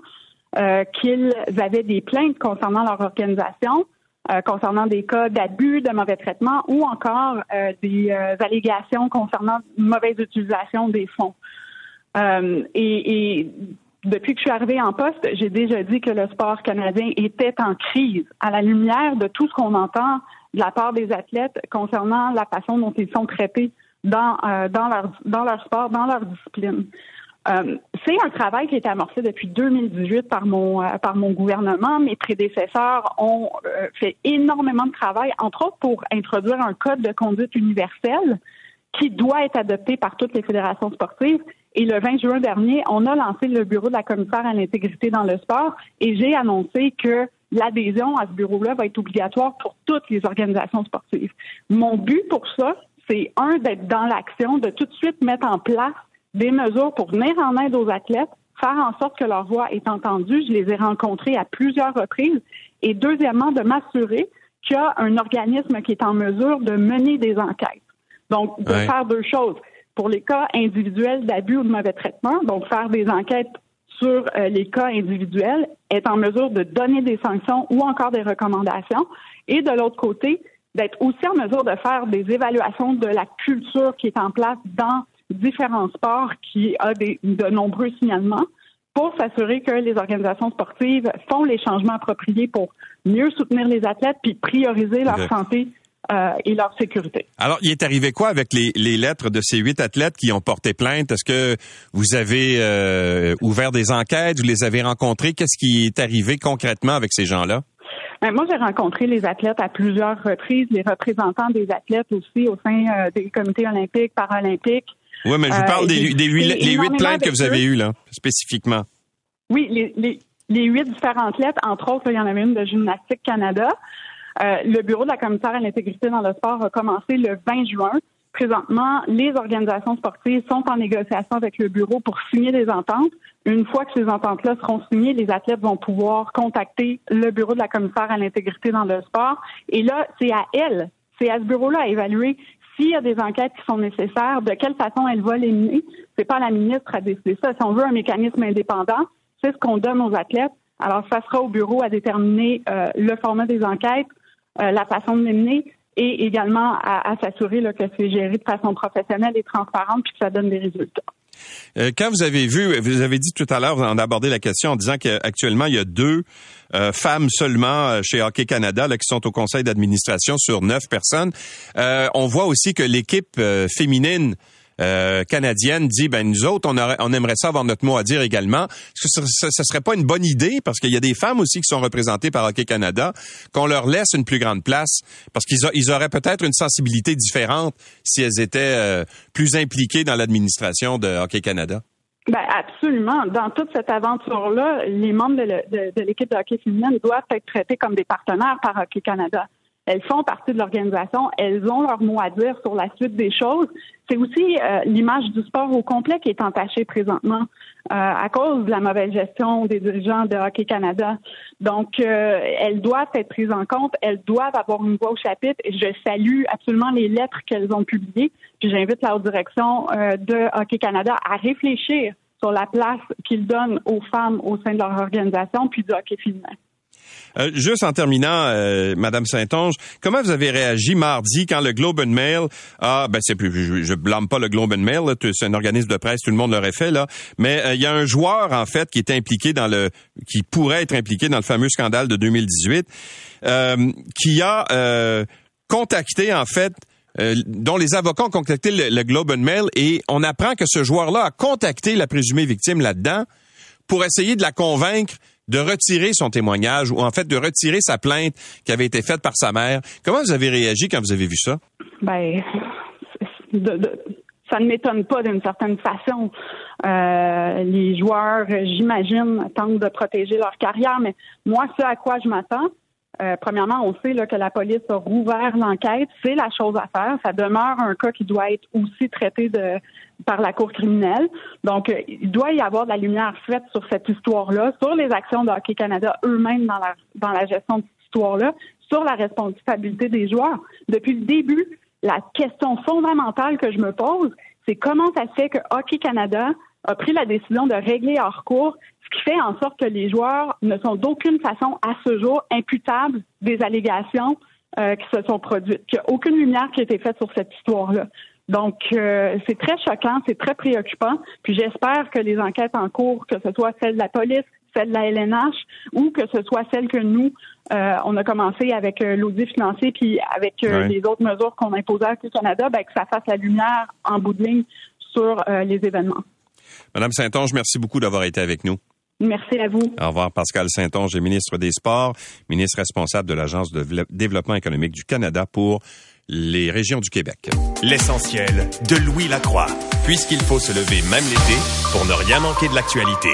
euh, qu'ils avaient des plaintes concernant leur organisation, euh, concernant des cas d'abus, de mauvais traitement ou encore des allégations concernant mauvaise utilisation des fonds. Et, depuis que je suis arrivée en poste, j'ai déjà dit que le sport canadien était en crise à la lumière de tout ce qu'on entend de la part des athlètes concernant la façon dont ils sont traités dans, dans, leur, dans leur sport, dans leur discipline. Euh, c'est un travail qui été amorcé depuis 2018 par mon euh, par mon gouvernement. Mes prédécesseurs ont euh, fait énormément de travail, entre autres pour introduire un code de conduite universel qui doit être adopté par toutes les fédérations sportives. Et le 20 juin dernier, on a lancé le bureau de la commissaire à l'intégrité dans le sport et j'ai annoncé que l'adhésion à ce bureau-là va être obligatoire pour toutes les organisations sportives. Mon but pour ça, c'est un d'être dans l'action, de tout de suite mettre en place des mesures pour venir en aide aux athlètes, faire en sorte que leur voix est entendue. Je les ai rencontrés à plusieurs reprises. Et deuxièmement, de m'assurer qu'il y a un organisme qui est en mesure de mener des enquêtes. Donc, de faire deux choses. Pour les cas individuels d'abus ou de mauvais traitement, donc faire des enquêtes sur euh, les cas individuels, être en mesure de donner des sanctions ou encore des recommandations. Et de l'autre côté, d'être aussi en mesure de faire des évaluations de la culture qui est en place dans différents sports qui a des, de nombreux signalements pour s'assurer que les organisations sportives font les changements appropriés pour mieux soutenir les athlètes puis prioriser leur santé euh, et leur sécurité. Alors, il est arrivé quoi avec les, les, lettres de ces huit athlètes qui ont porté plainte? Est-ce que vous avez euh, ouvert des enquêtes? Vous les avez rencontrés? Qu'est-ce qui est arrivé concrètement avec ces gens-là? Ben, moi, j'ai rencontré les athlètes à plusieurs reprises, les représentants des athlètes aussi au sein euh, des comités olympiques, paralympiques, oui, mais je vous parle des, des huit, les huit plaintes que vous avez eues, là, spécifiquement. Oui, les, les, les huit différentes lettres, entre autres, il y en avait une de Gymnastique Canada. Euh, le bureau de la commissaire à l'intégrité dans le sport a commencé le 20 juin. Présentement, les organisations sportives sont en négociation avec le bureau pour signer des ententes. Une fois que ces ententes-là seront signées, les athlètes vont pouvoir contacter le bureau de la commissaire à l'intégrité dans le sport. Et là, c'est à elle, c'est à ce bureau-là à évaluer s'il y a des enquêtes qui sont nécessaires, de quelle façon elle va les mener. C'est pas la ministre à décider ça. Si on veut un mécanisme indépendant, c'est ce qu'on donne aux athlètes. Alors, ça sera au bureau à déterminer euh, le format des enquêtes, la façon de les mener et également à, s'assurer que c'est géré de façon professionnelle et transparente puis que ça donne des résultats. Euh, quand vous avez vu, vous avez dit tout à l'heure, on a abordé la question en disant qu'actuellement, il y a deux euh, femmes seulement euh, chez Hockey Canada là, qui sont au conseil d'administration sur neuf personnes. on voit aussi que l'équipe féminine euh, canadienne dit ben nous autres on, aimerait ça avoir notre mot à dire également. Est-ce que ce, ce, serait pas une bonne idée? Parce qu'il y a des femmes aussi qui sont représentées par Hockey Canada qu'on leur laisse une plus grande place parce qu'ils ils auraient peut-être une sensibilité différente si elles étaient euh, plus impliquées dans l'administration de Hockey Canada. Ben absolument. Dans toute cette aventure-là, les membres de, l'équipe de hockey féminine doivent être traités comme des partenaires par Hockey Canada. Elles font partie de l'organisation, elles ont leur mot à dire sur la suite des choses. C'est aussi euh, l'image du sport au complet qui est entachée présentement euh, à cause de la mauvaise gestion des dirigeants de Hockey Canada. Donc, euh, elles doivent être prises en compte, elles doivent avoir une voix au chapitre. Je salue absolument les lettres qu'elles ont publiées. Puis j'invite la direction de Hockey Canada à réfléchir sur la place qu'ils donnent aux femmes au sein de leur organisation, puis du hockey féminin. Euh, juste en terminant, euh, Madame Saint-Onge, comment vous avez réagi mardi quand le Globe and Mail ah ben c'est plus je, blâme pas le Globe and Mail, c'est un organisme de presse, tout le monde l'aurait fait là, mais euh, il y a un joueur en fait qui est impliqué dans le qui pourrait être impliqué dans le fameux scandale de 2018 qui a contacté en fait dont les avocats ont contacté le, le, Globe and Mail et on apprend que ce joueur-là a contacté la présumée victime là-dedans pour essayer de la convaincre de retirer son témoignage ou en fait de retirer sa plainte qui avait été faite par sa mère. Comment vous avez réagi quand vous avez vu ça? Ben, ça ne m'étonne pas d'une certaine façon. Euh, les joueurs, j'imagine, tentent de protéger leur carrière, mais moi, ce à quoi je m'attends, euh, premièrement, on sait là, que la police a rouvert l'enquête. C'est la chose à faire. Ça demeure un cas qui doit être aussi traité de, par la Cour criminelle. Donc, euh, il doit y avoir de la lumière faite sur cette histoire-là, sur les actions de Hockey Canada eux-mêmes dans la, dans la gestion de cette histoire-là, sur la responsabilité des joueurs. Depuis le début, la question fondamentale que je me pose, c'est comment ça se fait que Hockey Canada a pris la décision de régler hors cours qui fait en sorte que les joueurs ne sont d'aucune façon à ce jour imputables des allégations euh, qui se sont produites, qu'il n'y a aucune lumière qui a été faite sur cette histoire-là. Donc, euh, c'est très choquant, c'est très préoccupant. Puis j'espère que les enquêtes en cours, que ce soit celle de la police, celle de la LNH, ou que ce soit celle que nous, euh, on a commencé avec l'audit financier, puis avec les autres mesures qu'on imposait au Canada, ben, que ça fasse la lumière en bout de ligne sur les événements. Madame Saint-Onge, merci beaucoup d'avoir été avec nous. Merci à vous. Au revoir, Pascal Saint-Onge, ministre des Sports, ministre responsable de l'Agence de développement économique du Canada pour les régions du Québec. L'essentiel de Louis Lacroix, puisqu'il faut se lever même l'été pour ne rien manquer de l'actualité.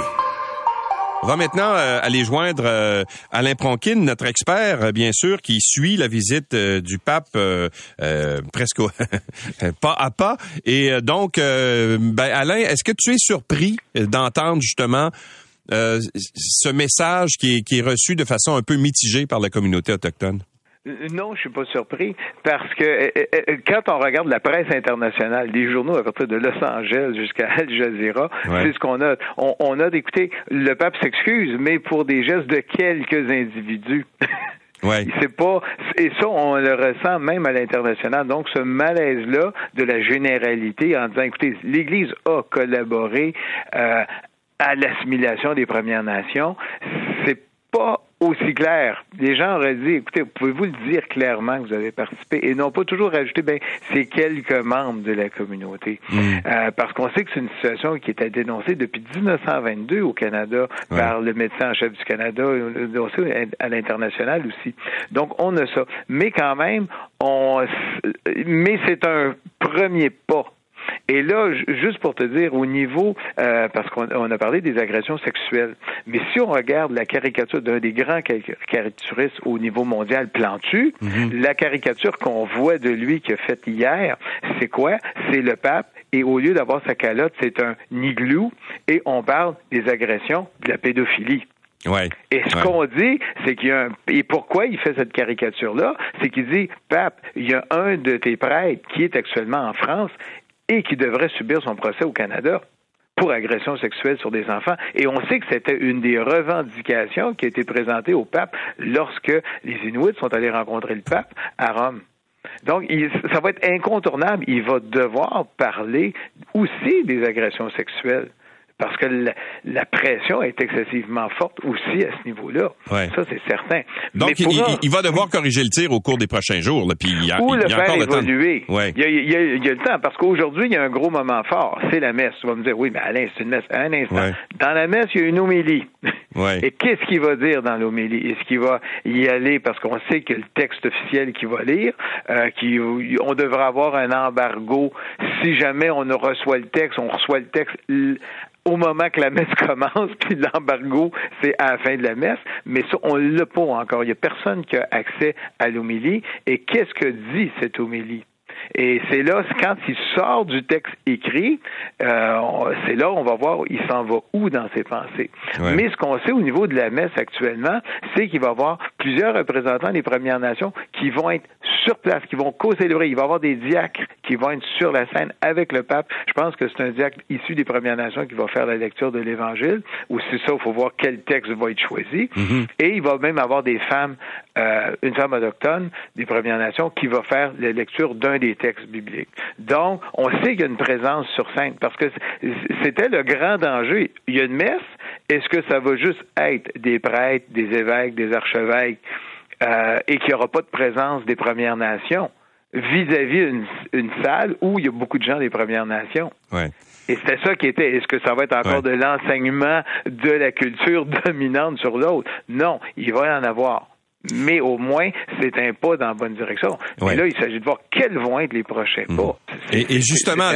On va maintenant euh, aller joindre euh, Alain Pronkin, notre expert, euh, bien sûr, qui suit la visite du pape presque pas à pas. Et donc, ben, Alain, est-ce que tu es surpris d'entendre justement ce message qui est, qui est reçu de façon un peu mitigée par la communauté autochtone? Non, je suis pas surpris parce que euh, euh, euh, quand on regarde la presse internationale, les journaux à partir de Los Angeles jusqu'à Al Jazeera, c'est ce qu'on a. On, on a d'écouter le pape s'excuse, mais pour des gestes de quelques individus. Ouais. C'est pas et ça on le ressent même à l'international. Donc ce malaise là de la généralité en disant écoutez l'Église a collaboré euh, à l'assimilation des Premières Nations, c'est pas aussi clair. Les gens auraient dit, écoutez, pouvez-vous le dire clairement que vous avez participé? Et non pas toujours rajouter, ben, c'est quelques membres de la communauté. Mm. Euh, parce qu'on sait que c'est une situation qui était dénoncée depuis 1922 au Canada par le médecin en chef du Canada, aussi à l'international aussi. Donc, on a ça. Mais quand même, on, mais c'est un premier pas et là, juste pour te dire, au niveau, euh, parce qu'on a parlé des agressions sexuelles, mais si on regarde la caricature d'un des grands caricaturistes au niveau mondial, Plantu, mhm. la caricature qu'on voit de lui qu'il a faite hier, c'est quoi? C'est le pape et au lieu d'avoir sa calotte, c'est un igloo et on parle des agressions, de la pédophilie. Ouais, et ce qu'on dit, c'est qu'il y a un... Et pourquoi il fait cette caricature-là? C'est qu'il dit, Pape, il y a un de tes prêtres qui est actuellement en France et qui devrait subir son procès au Canada pour agression sexuelle sur des enfants. Et on sait que c'était une des revendications qui a été présentée au pape lorsque les Inuits sont allés rencontrer le pape à Rome. Donc, ça va être incontournable. Il va devoir parler aussi des agressions sexuelles parce que la, pression est excessivement forte aussi à ce niveau-là. Ça, c'est certain. Donc, il, va devoir corriger le tir au cours des prochains jours. Là, puis il y a, Ou le faire évoluer. Il, y a, il, y a, le temps, parce qu'aujourd'hui, il y a un gros moment fort. C'est la messe. Tu vas me dire, oui, mais Alain, c'est une messe. Un instant. Dans la messe, il y a une homélie. Et qu'est-ce qu'il va dire dans l'homélie? Est-ce qu'il va y aller, parce qu'on sait que le texte officiel qu'il va lire, euh, qui, on devrait avoir un embargo si jamais on reçoit le texte, on reçoit le texte au moment que la messe commence, puis l'embargo, c'est à la fin de la messe. Mais ça, on l'a pas encore. Il n'y a personne qui a accès à l'homélie. Et qu'est-ce que dit cette homélie? Et c'est là, quand il sort du texte écrit, euh, c'est là on va voir il s'en va où dans ses pensées. Mais ce qu'on sait au niveau de la messe actuellement, c'est qu'il va y avoir plusieurs représentants des Premières Nations qui vont être sur place, qui vont co-célébrer. Il va y avoir des diacres qui vont être sur la scène avec le pape. Je pense que c'est un diacre issu des Premières Nations qui va faire la lecture de l'Évangile. Ou c'est ça, il faut voir quel texte va être choisi. Mm-hmm. Et il va même avoir des femmes, euh, une femme autochtone des Premières Nations qui va faire la lecture d'un des textes bibliques. Donc, on sait qu'il y a une présence sur scène parce que c'était le grand danger. Il y a une messe. Est-ce que ça va juste être des prêtres, des évêques, des archevêques euh, et qu'il n'y aura pas de présence des Premières Nations vis-à-vis une, salle où il y a beaucoup de gens des Premières Nations? Et c'était ça qui était. Est-ce que ça va être encore de l'enseignement de la culture dominante sur l'autre? Non, il va y en avoir mais au moins, c'est un pas dans la bonne direction. Mais là, il s'agit de voir quels vont être les prochains mhm. pas. Et, justement,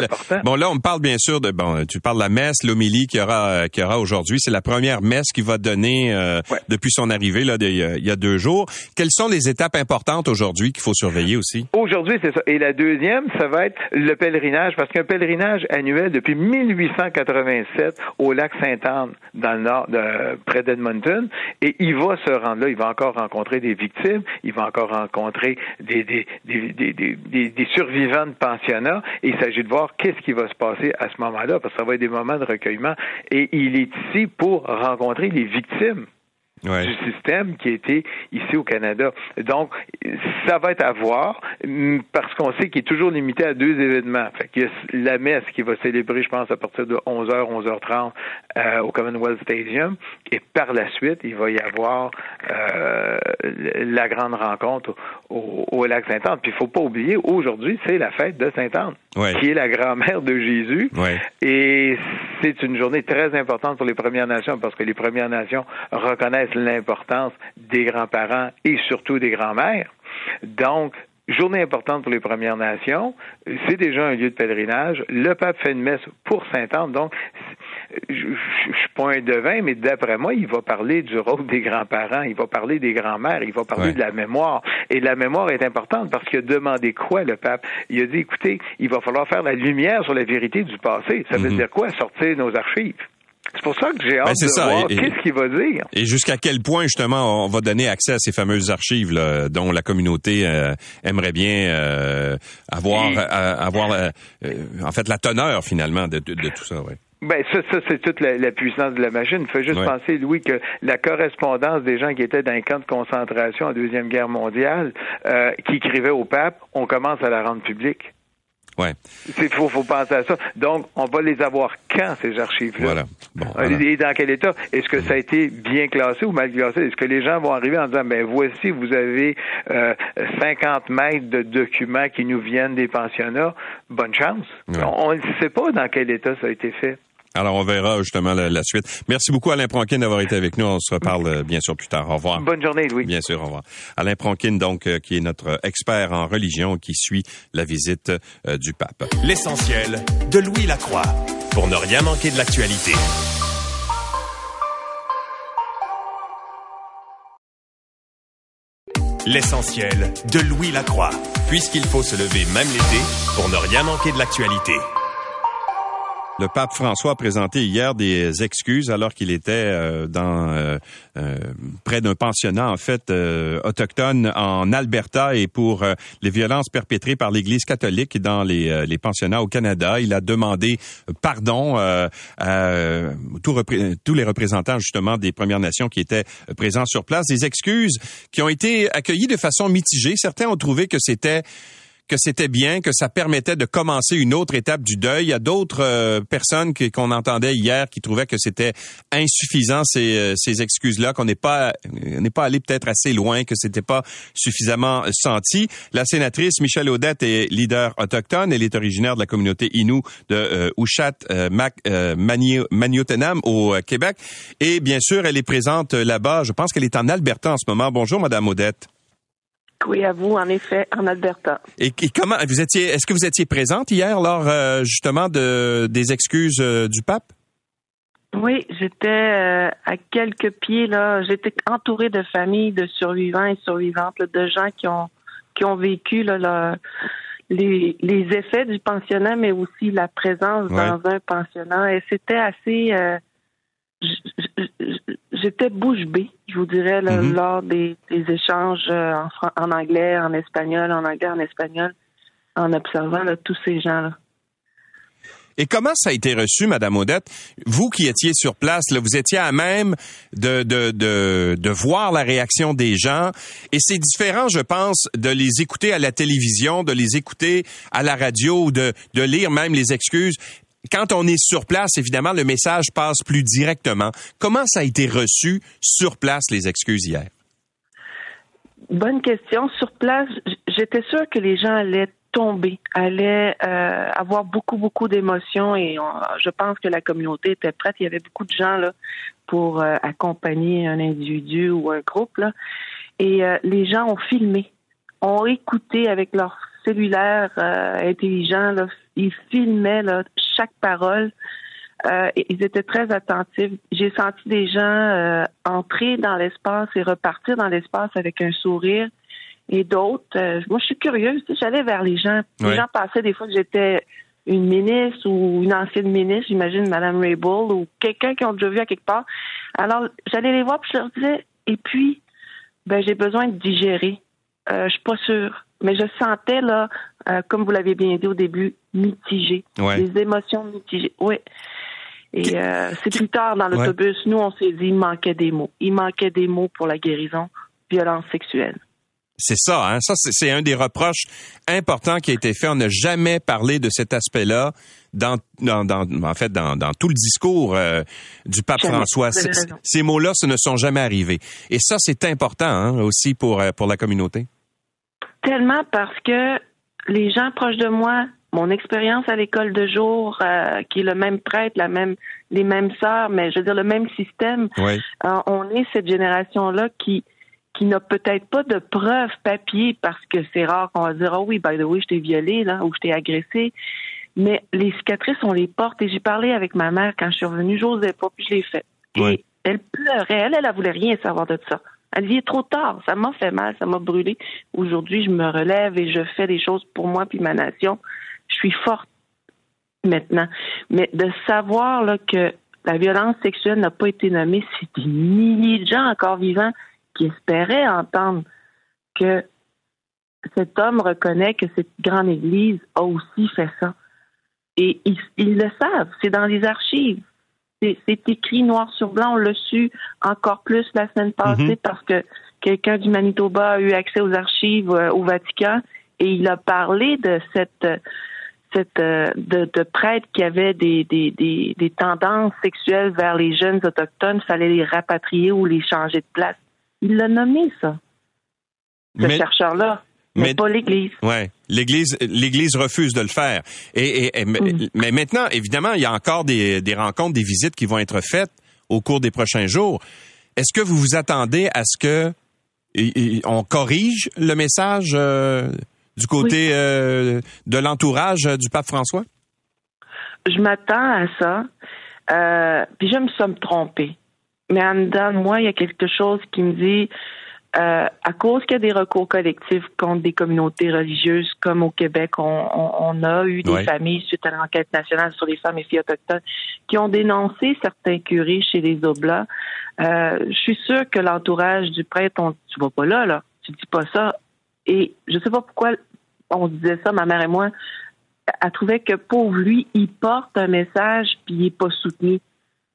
bon là, on parle bien sûr de bon, tu parles de la messe, l'homélie qu'il y aura, qu'il y aura aujourd'hui. C'est la première messe qu'il va donner euh, depuis son arrivée là, il, y a, deux jours. Quelles sont les étapes importantes aujourd'hui qu'il faut surveiller aussi? Aujourd'hui, c'est ça. Et la deuxième, ça va être le pèlerinage, parce qu'un pèlerinage annuel depuis 1887 au lac Sainte-Anne, dans le nord, de, près d'Edmonton, et il va se rendre là. Il va encore rencontrer des victimes, il va encore rencontrer des, des, des, des, survivants de pensionnats et il s'agit de voir qu'est-ce qui va se passer à ce moment-là, parce que ça va être des moments de recueillement. Et il est ici pour rencontrer les victimes du système qui a été ici au Canada. Donc, ça va être à voir parce qu'on sait qu'il est toujours limité à deux événements. Fait qu'il y a la messe qui va célébrer, je pense, à partir de 11h, 11h30 euh, au Commonwealth Stadium. Et par la suite, il va y avoir euh, la grande rencontre au, au lac Saint-Anne. Puis il faut pas oublier, aujourd'hui, c'est la fête de Sainte-Anne, qui est la grand-mère de Jésus. Et c'est une journée très importante pour les Premières Nations parce que les Premières Nations reconnaissent l'importance des grands-parents et surtout des grands-mères. Donc, journée importante pour les Premières Nations. C'est déjà un lieu de pèlerinage. Le pape fait une messe pour Sainte-Anne. Donc, je, ne suis pas un devin, mais d'après moi, il va parler du rôle des grands-parents, il va parler des grands-mères, il va parler de la mémoire. Et la mémoire est importante parce qu'il a demandé quoi, le pape? Il a dit, écoutez, il va falloir faire la lumière sur la vérité du passé. Ça veut mhm. dire quoi? Sortir nos archives? C'est pour ça que j'ai ben, hâte de voir qu'est-ce qu'il va dire. Et jusqu'à quel point, justement, on va donner accès à ces fameuses archives là, dont la communauté euh, aimerait bien euh, avoir, euh, avoir en fait, la teneur, finalement, de, de, tout ça. Ouais. Ben ça, ça c'est toute la, puissance de la machine. Il faut juste penser, Louis, que la correspondance des gens qui étaient dans un camp de concentration en deuxième guerre mondiale, qui écrivaient au pape, on commence à la rendre publique. Ouais. Il faut, faut, penser à ça. Donc, on va les avoir quand, ces archives-là? Voilà. Et dans quel état? Est-ce que ça a été bien classé ou mal classé? Est-ce que les gens vont arriver en disant, ben voici, vous avez euh, 50 mètres de documents qui nous viennent des pensionnats? Bonne chance. On ne sait pas dans quel état ça a été fait. Alors, on verra justement la, suite. Merci beaucoup, Alain Pronkin, d'avoir été avec nous. On se reparle euh, bien sûr plus tard. Au revoir. Bonne journée, Louis. Bien sûr, au revoir. Alain Pronkin, donc, euh, qui est notre expert en religion, qui suit la visite euh, du pape. L'essentiel de Louis Lacroix, pour ne rien manquer de l'actualité. L'essentiel de Louis Lacroix, puisqu'il faut se lever même l'été pour ne rien manquer de l'actualité. Le pape François a présenté hier des excuses alors qu'il était euh, dans euh, euh, près d'un pensionnat en fait autochtone en Alberta et pour les violences perpétrées par l'Église catholique dans les, les, pensionnats au Canada. Il a demandé pardon à tous les représentants justement des Premières Nations qui étaient présents sur place. Des excuses qui ont été accueillies de façon mitigée. Certains ont trouvé que c'était que c'était bien, que ça permettait de commencer une autre étape du deuil. Il y a d'autres euh, personnes qu'on entendait hier qui trouvaient que c'était insuffisant ces, euh, excuses-là, qu'on n'est pas n'est pas allé peut-être assez loin, que c'était pas suffisamment senti. La sénatrice Michelle Audette est leader autochtone. Elle est originaire de la communauté Innu de euh, Ouchat euh, Mac, Maniotenam au Québec. Et bien sûr, elle est présente là-bas. Je pense qu'elle est en Alberta en ce moment. Bonjour, Madame Audette. Oui, à vous, en effet, en Alberta. Et, comment vous étiez Est-ce que vous étiez présente hier lors euh, justement de des excuses euh, du pape? Oui, j'étais euh, à quelques pieds là. J'étais entourée de familles de survivants et survivantes, de gens qui ont qui ont vécu là, les, les effets du pensionnat, mais aussi la présence dans un pensionnat. Et c'était assez. J'étais bouche bée, je vous dirais, mm-hmm. lors des, des échanges euh, en, en anglais, en espagnol, en anglais, en espagnol, en observant tous ces gens-là. Et comment ça a été reçu, Madame Odette? Vous qui étiez sur place, là, vous étiez à même de, de, de, de voir la réaction des gens. Et c'est différent, je pense, de les écouter à la télévision, de les écouter à la radio, de, de lire même les excuses. Quand on est sur place, évidemment, le message passe plus directement. Comment ça a été reçu sur place, les excuses hier? Bonne question. Sur place, j'étais sûre que les gens allaient tomber, allait euh, avoir beaucoup, beaucoup d'émotions et je pense que la communauté était prête. Il y avait beaucoup de gens là pour euh, accompagner un individu ou un groupe. Et euh, les gens ont filmé, ont écouté avec leur cellulaire intelligent. Là, ils filmaient là, chaque parole. ils étaient très attentifs. J'ai senti des gens entrer dans l'espace et repartir dans l'espace avec un sourire et d'autres. Euh, moi, je suis curieuse. J'allais vers les gens. Les gens passaient des fois que j'étais une ministre ou une ancienne ministre, j'imagine Mme Raybould ou quelqu'un qui ont déjà vu à quelque part. Alors, j'allais les voir puis je leur disais, et puis, ben, j'ai besoin de digérer. Euh, je suis pas sûre. Mais je sentais, là, euh, comme vous l'avez bien dit au début, mitigé. Des émotions mitigées. Oui. Et euh, c'est plus tard dans l'autobus, nous, on s'est dit, il manquait des mots. Il manquait des mots pour la guérison, violence sexuelle. C'est ça, hein? Ça, c'est un des reproches importants qui a été fait. On n'a jamais parlé de cet aspect-là dans, dans, en fait, dans, dans tout le discours euh, du pape François. Ces mots-là, ce ne sont jamais arrivés. Et ça, c'est important hein, aussi pour, pour la communauté. Tellement parce que les gens proches de moi, mon expérience à l'école de jour, euh, qui est le même prêtre, la même, les mêmes sœurs, mais je veux dire le même système. on est cette génération-là qui qui n'a peut-être pas de preuves papier parce que c'est rare qu'on va dire oh oui by the way je t'ai violé là ou je t'ai agressé. Mais les cicatrices on les porte. Et j'ai parlé avec ma mère quand je suis revenue j'osais pas puis je l'ai fait. Et elle pleurait. Elle elle, voulait rien savoir de ça elle dit trop tard. Ça m'a fait mal ça m'a brûlé. Aujourd'hui je me relève et je fais des choses pour moi puis ma nation. Je suis forte maintenant. Mais de savoir que la violence sexuelle n'a pas été nommée c'est des milliers de gens encore vivants qui espérait entendre que cet homme reconnaît que cette grande Église a aussi fait ça. Et ils, le savent, c'est dans les archives. C'est écrit noir sur blanc, on l'a su encore plus la semaine passée mhm. parce que quelqu'un du Manitoba a eu accès aux archives euh, au Vatican et il a parlé de cette cette euh, de, de prêtres qui avaient des, des, des, des tendances sexuelles vers les jeunes autochtones, il fallait les rapatrier ou les changer de place. Il l'a nommé, ça. Ce chercheur-là. Mais, pas l'Église. Ouais, l'Église, l'Église refuse de le faire. Et, mm. mais maintenant, évidemment, il y a encore des, des rencontres, des visites qui vont être faites au cours des prochains jours. Est-ce que vous vous attendez à ce que on corrige le message euh, du côté euh, de l'entourage du pape François? Je m'attends à ça. Euh, puis je me suis trompée mais en dedans moi, il y a quelque chose qui me dit, euh, à cause qu'il y a des recours collectifs contre des communautés religieuses, comme au Québec, on, a eu des familles suite à l'enquête nationale sur les femmes et filles autochtones qui ont dénoncé certains curés chez les Oblats. Euh, je suis sûre que l'entourage du prêtre, on, tu vas pas là, là, tu dis pas ça. Et je sais pas pourquoi on disait ça, ma mère et moi. Elle trouvait que pour lui, il porte un message puis il est pas soutenu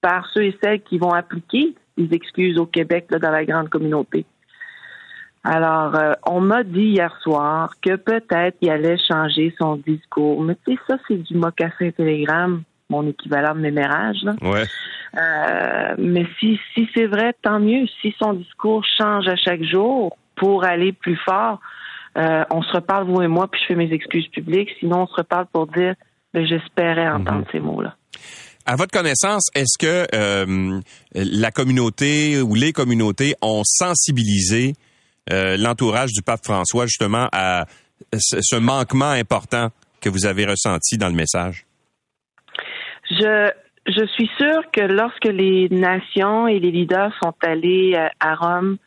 par ceux et celles qui vont appliquer les excuses au Québec dans la grande communauté. Alors, euh, on m'a dit hier soir que peut-être il allait changer son discours. Mais tu sais, ça, c'est du mocassin télégramme, mon équivalent de mémérage. Là. Ouais. Euh, mais si, si c'est vrai, tant mieux. Si son discours change à chaque jour pour aller plus fort, euh, on se reparle, vous et moi, puis je fais mes excuses publiques. Sinon, on se reparle pour dire, ben, j'espérais entendre mhm. ces mots-là. À votre connaissance, est-ce que euh, la communauté ou les communautés ont sensibilisé l'entourage du pape François justement à ce manquement important que vous avez ressenti dans le message? Je je suis sûre que lorsque les nations et les leaders sont allés euh, à Rome,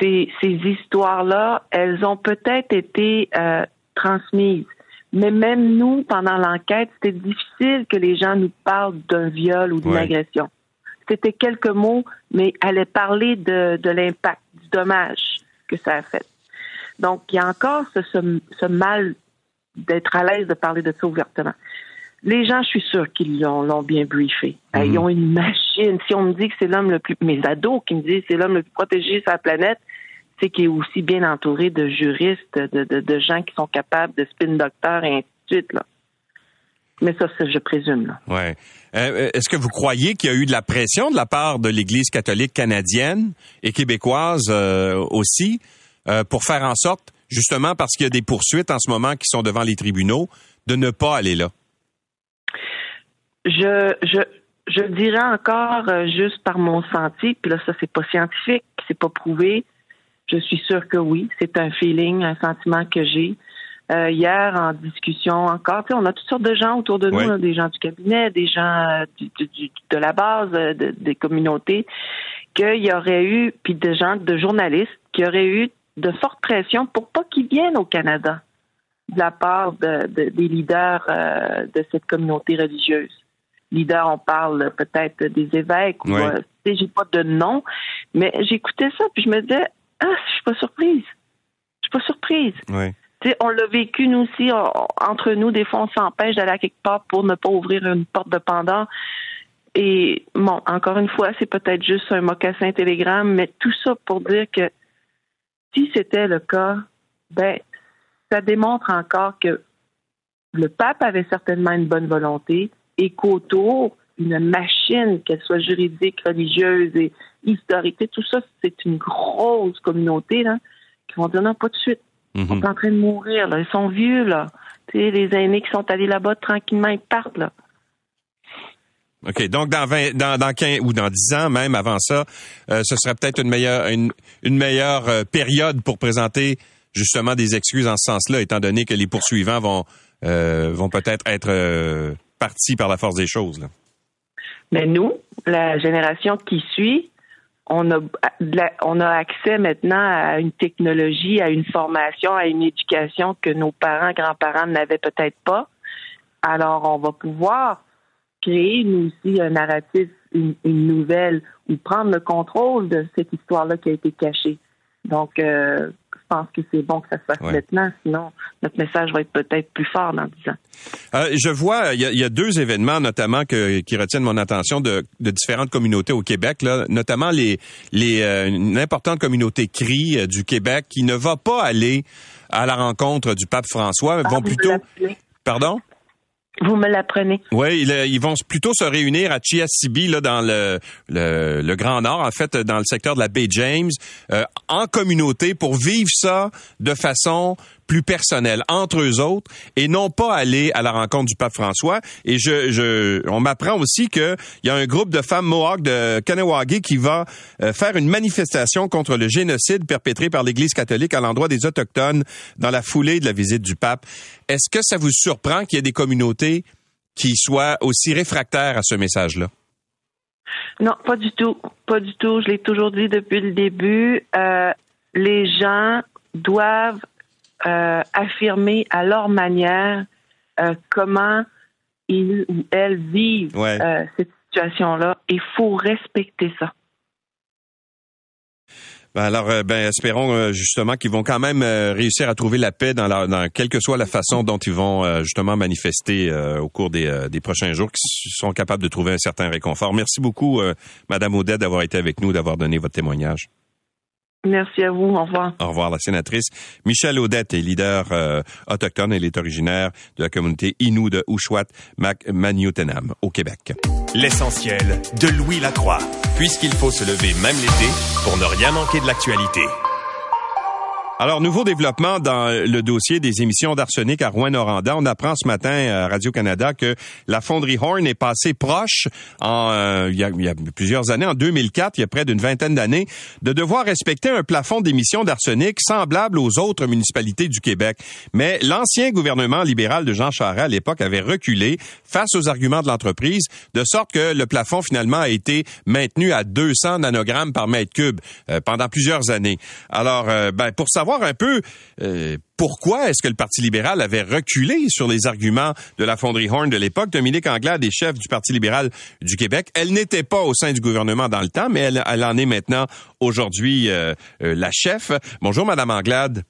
ces, ces histoires-là, elles ont peut-être été euh, transmises. Mais même nous, pendant l'enquête, c'était difficile que les gens nous parlent d'un viol ou d'une agression. C'était quelques mots, mais allaient parler de, de l'impact, du dommage que ça a fait. Donc, il y a encore ce, ce mal d'être à l'aise de parler de ça ouvertement. Les gens, je suis sûre qu'ils l'ont bien briefé. Euh, ils mhm. ont une machine. Si on me dit que c'est l'homme le plus... Mes ados qui me disent que c'est l'homme le plus protégé sur la planète, c'est qu'il est aussi bien entouré de juristes, de, de, de, gens qui sont capables de spin docteurs et ainsi de suite. Là. Mais ça, je présume. Là. Ouais. Euh, euh, est-ce que vous croyez qu'il y a eu de la pression de la part de l'Église catholique canadienne et québécoise aussi pour faire en sorte, justement parce qu'il y a des poursuites en ce moment qui sont devant les tribunaux, de ne pas aller là? Je, je, je dirais encore euh, juste par mon senti, puis là, ça, c'est pas scientifique, c'est pas prouvé. Je suis sûre que oui, c'est un feeling, un sentiment que j'ai. Euh, hier, en discussion encore, on a toutes sortes de gens autour de nous, des gens du cabinet, des gens euh, du, de la base, des communautés, qu'il y aurait eu, puis des gens, de journalistes, qui auraient eu de fortes pressions pour pas qu'ils viennent au Canada de la part de, des leaders de cette communauté religieuse. Leader, on parle peut-être des évêques ou euh, j'ai pas de nom, mais j'écoutais ça puis je me disais ah je suis pas surprise, je suis pas surprise. On l'a vécu nous aussi entre nous. Des fois, on s'empêche d'aller à quelque part pour ne pas ouvrir une porte de pendant. Et bon, encore une fois, c'est peut-être juste un mocassin télégramme, mais tout ça pour dire que si c'était le cas, ben ça démontre encore que le pape avait certainement une bonne volonté, et qu'autour, une machine, qu'elle soit juridique, religieuse et historique, tout ça, c'est une grosse communauté là, qui vont dire non, pas de suite. Ils sont mhm. en train de mourir, là. ils sont vieux, là. sais, les aînés qui sont allés là-bas tranquillement, ils partent. Là. OK. Donc, dans 20, dans, dans 15 ou dans 10 ans, même avant ça, euh, ce serait peut-être une meilleure, une, une meilleure euh, période pour présenter justement des excuses en ce sens-là, étant donné que les poursuivants vont, euh, vont peut-être être, être parti par la force des choses. Mais nous, la génération qui suit, on a, on a accès maintenant à une technologie, à une formation, à une éducation que nos parents, grands-parents n'avaient peut-être pas. Alors, on va pouvoir créer, nous aussi, un narratif, une, nouvelle, ou prendre le contrôle de cette histoire-là qui a été cachée. Donc, euh, pense que c'est bon que ça se fasse maintenant, sinon notre message va être peut-être plus fort dans dix ans. Euh, je vois, il y, a, deux événements notamment que, qui retiennent mon attention de, de différentes communautés au Québec, là, notamment les, les euh, une importante communauté CRI euh, du Québec qui ne va pas aller à la rencontre du pape François, ah, vont plutôt. Pardon? Vous me l'apprenez. Oui, ils, vont plutôt se réunir à Chiasibi, là, dans le, le, Grand Nord, en fait, dans le secteur de la baie James, euh, en communauté pour vivre ça de façon plus personnel entre eux autres et non pas aller à la rencontre du pape François. Et je, je on m'apprend aussi qu'il y a un groupe de femmes Mohawk de Kanawagi qui va euh, faire une manifestation contre le génocide perpétré par l'Église catholique à l'endroit des Autochtones dans la foulée de la visite du pape. Est-ce que ça vous surprend qu'il y ait des communautés qui soient aussi réfractaires à ce message-là? Non, pas du tout. Pas du tout. Je l'ai toujours dit depuis le début. Euh, les gens doivent euh, affirmer à leur manière euh, comment ils ou elles vivent euh, cette situation-là. Il faut respecter ça. Ben alors, ben, espérons justement qu'ils vont quand même réussir à trouver la paix dans, dans quelle que soit la façon dont ils vont justement manifester au cours des, des prochains jours, qu'ils sont capables de trouver un certain réconfort. Merci beaucoup, Madame Audet, d'avoir été avec nous, d'avoir donné votre témoignage. Merci à vous. Au revoir. Au revoir, la sénatrice. Michelle Audette est leader euh, autochtone. Elle est originaire de la communauté Innu de Ouchouat, Manioutenam, au Québec. L'essentiel de Louis Lacroix, puisqu'il faut se lever même l'été pour ne rien manquer de l'actualité. Alors, nouveau développement dans le dossier des émissions d'arsenic à Rouen-Noranda. On apprend ce matin à Radio-Canada que la fonderie Horn est passée proche, en, euh, il, y a, plusieurs années, en 2004, il y a près d'une vingtaine d'années, de devoir respecter un plafond d'émissions d'arsenic semblable aux autres municipalités du Québec. Mais l'ancien gouvernement libéral de Jean Charest, à l'époque, avait reculé face aux arguments de l'entreprise, de sorte que le plafond, finalement, a été maintenu à 200 nanogrammes par mètre cube euh, pendant plusieurs années. Alors, euh, ben, pour savoir un peu euh, pourquoi est-ce que le Parti libéral avait reculé sur les arguments de la fonderie Horn de l'époque. Dominique Anglade est chef du Parti libéral du Québec. Elle n'était pas au sein du gouvernement dans le temps, mais elle, en est maintenant aujourd'hui euh, euh, la chef. Bonjour, Madame Anglade.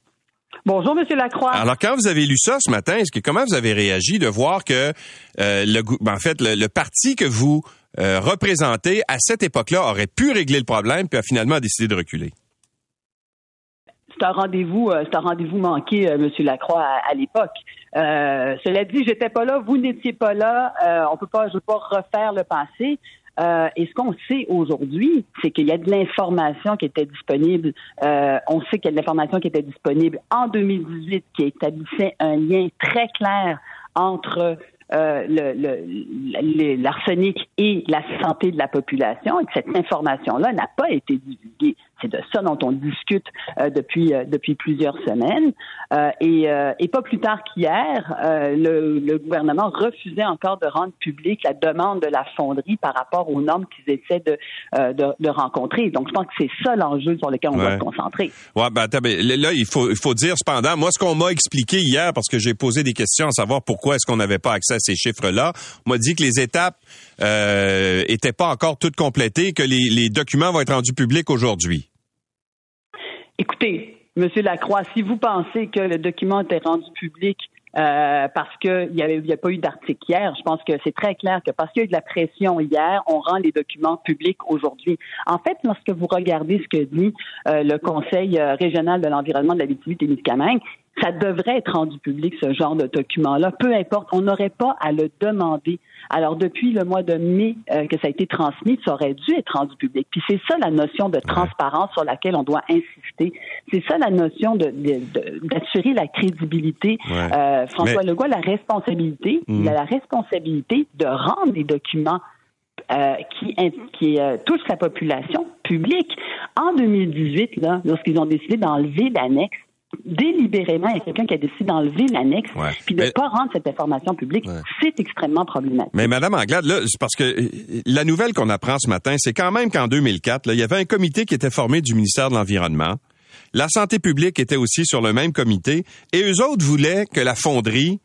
Bonjour, Monsieur Lacroix. Alors, quand vous avez lu ça ce matin, est-ce que comment vous avez réagi de voir que le, ben, en fait, le, parti que vous représentez à cette époque-là aurait pu régler le problème, puis a finalement décidé de reculer? C'est un rendez-vous, euh, c'est un rendez-vous manqué, euh, Monsieur Lacroix, à, l'époque. Euh, cela dit, j'étais pas là, vous n'étiez pas là. Euh, on peut pas, je peux pas refaire le passé. et ce qu'on sait aujourd'hui, c'est qu'il y a de l'information qui était disponible. on sait qu'il y a de l'information qui était disponible en 2018 qui établissait un lien très clair entre euh, l'arsenic et la santé de la population et que cette information-là n'a pas été divulguée. C'est de ça dont on discute euh, depuis euh, depuis plusieurs semaines et, et pas plus tard qu'hier, le, le, gouvernement refusait encore de rendre public la demande de la fonderie par rapport aux normes qu'ils essaient de, de, de, rencontrer. Donc je pense que c'est ça l'enjeu sur lequel on doit se concentrer. Ouais, ben, là il faut il faut dire cependant, moi ce qu'on m'a expliqué hier parce que j'ai posé des questions à savoir pourquoi est-ce qu'on n'avait pas accès ces chiffres-là. On m'a dit que les étapes euh, étaient pas encore toutes complétées, que les, documents vont être rendus publics aujourd'hui? Écoutez, Monsieur Lacroix, si vous pensez que le document était rendu public euh, parce qu'il n'y a pas eu d'article hier. Je pense que c'est très clair que parce qu'il y a eu de la pression hier, on rend les documents publics aujourd'hui. En fait, lorsque vous regardez ce que dit euh, le Conseil euh, régional de l'environnement de la et Témiscamingue, ça devrait être rendu public, ce genre de document-là. Peu importe, on n'aurait pas à le demander. Alors, depuis le mois de mai euh, que ça a été transmis, ça aurait dû être rendu public. Puis c'est ça la notion de transparence sur laquelle on doit insister. C'est ça la notion de, d'assurer la crédibilité. Euh, François Legault a la responsabilité, il a la responsabilité de rendre les documents euh, qui, qui euh, touchent la population publique. En 2018, là, lorsqu'ils ont décidé d'enlever l'annexe, délibérément, il y a quelqu'un qui a décidé d'enlever l'annexe puis de ne pas rendre cette information publique, c'est extrêmement problématique. Mais Madame Anglade, là, c'est parce que euh, la nouvelle qu'on apprend ce matin, c'est quand même qu'en 2004, là, il y avait un comité qui était formé du ministère de l'Environnement. La santé publique était aussi sur le même comité et eux autres voulaient que la fonderie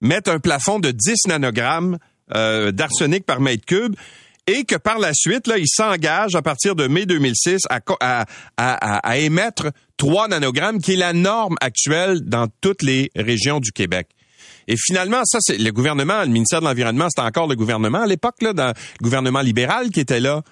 mette un plafond de 10 nanogrammes euh, d'arsenic par mètre cube et que par la suite, là, il s'engage à partir de mai 2006 à, à, à, émettre 3 nanogrammes, qui est la norme actuelle dans toutes les régions du Québec. Et finalement, ça, c'est le gouvernement, le ministère de l'Environnement, c'était encore le gouvernement à l'époque, là, le gouvernement libéral qui était là.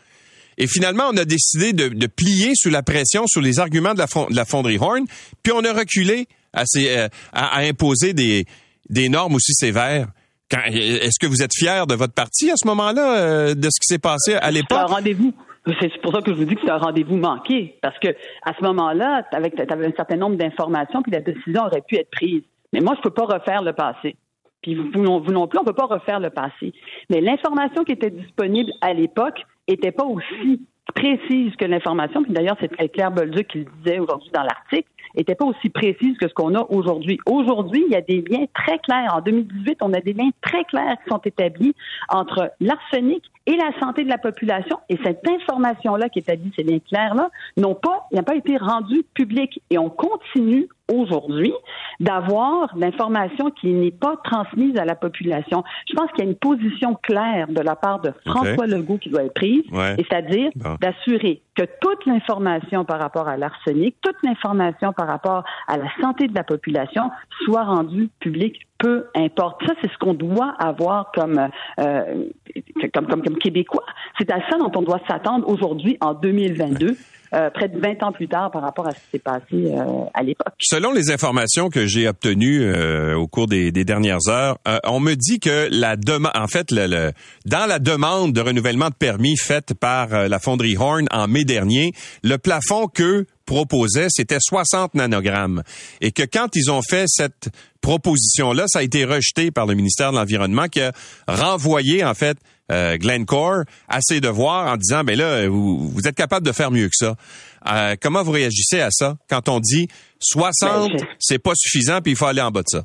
Et finalement, on a décidé de, plier sous la pression, sous les arguments de la, de la fonderie Horn, puis on a reculé à, euh, imposer des normes aussi sévères. Est-ce que vous êtes fier de votre parti à ce moment-là, euh, de ce qui s'est passé à l'époque? C'est un rendez-vous. C'est pour ça que je vous dis que c'est un rendez-vous manqué. Parce que à ce moment-là, tu avais, un certain nombre d'informations, puis la décision aurait pu être prise. Mais moi, je ne peux pas refaire le passé. Puis vous, non, vous non plus, on ne peut pas refaire le passé. Mais l'information qui était disponible à l'époque n'était pas aussi précise que l'information, puis d'ailleurs, c'est Claire Bolduc qui le disait aujourd'hui dans l'article, n'était pas aussi précise que ce qu'on a aujourd'hui. Aujourd'hui, il y a des liens très clairs. En 2018, on a des liens très clairs qui sont établis entre l'arsenic et la santé de la population. Et cette information-là qui établit ces liens clairs-là n'ont pas, n'a pas été rendue publique. Et on continue aujourd'hui d'avoir l'information qui n'est pas transmise à la population. Je pense qu'il y a une position claire de la part de François Legault qui doit être prise, c'est-à-dire d'assurer que toute l'information par rapport à l'arsenic, toute l'information par rapport à la santé de la population soit rendue publique peu importe. Ça, c'est ce qu'on doit avoir comme, euh, comme, comme, comme Québécois. C'est à ça dont on doit s'attendre aujourd'hui en 2022. Euh, près de 20 ans plus tard par rapport à ce qui s'est passé euh, à l'époque. Selon les informations que j'ai obtenues euh, au cours des, des dernières heures, on me dit que la demande, en fait, le, dans la demande de renouvellement de permis faite par la fonderie Horn en mai dernier, le plafond que proposait, c'était 60 nanogrammes. Et que quand ils ont fait cette proposition-là, ça a été rejeté par le ministère de l'Environnement qui a renvoyé, en fait, euh, Glencore à ses devoirs en disant, ben là, vous, vous êtes capable de faire mieux que ça. Euh, comment vous réagissez à ça quand on dit 60, ben, c'est pas suffisant, puis il faut aller en bas de ça?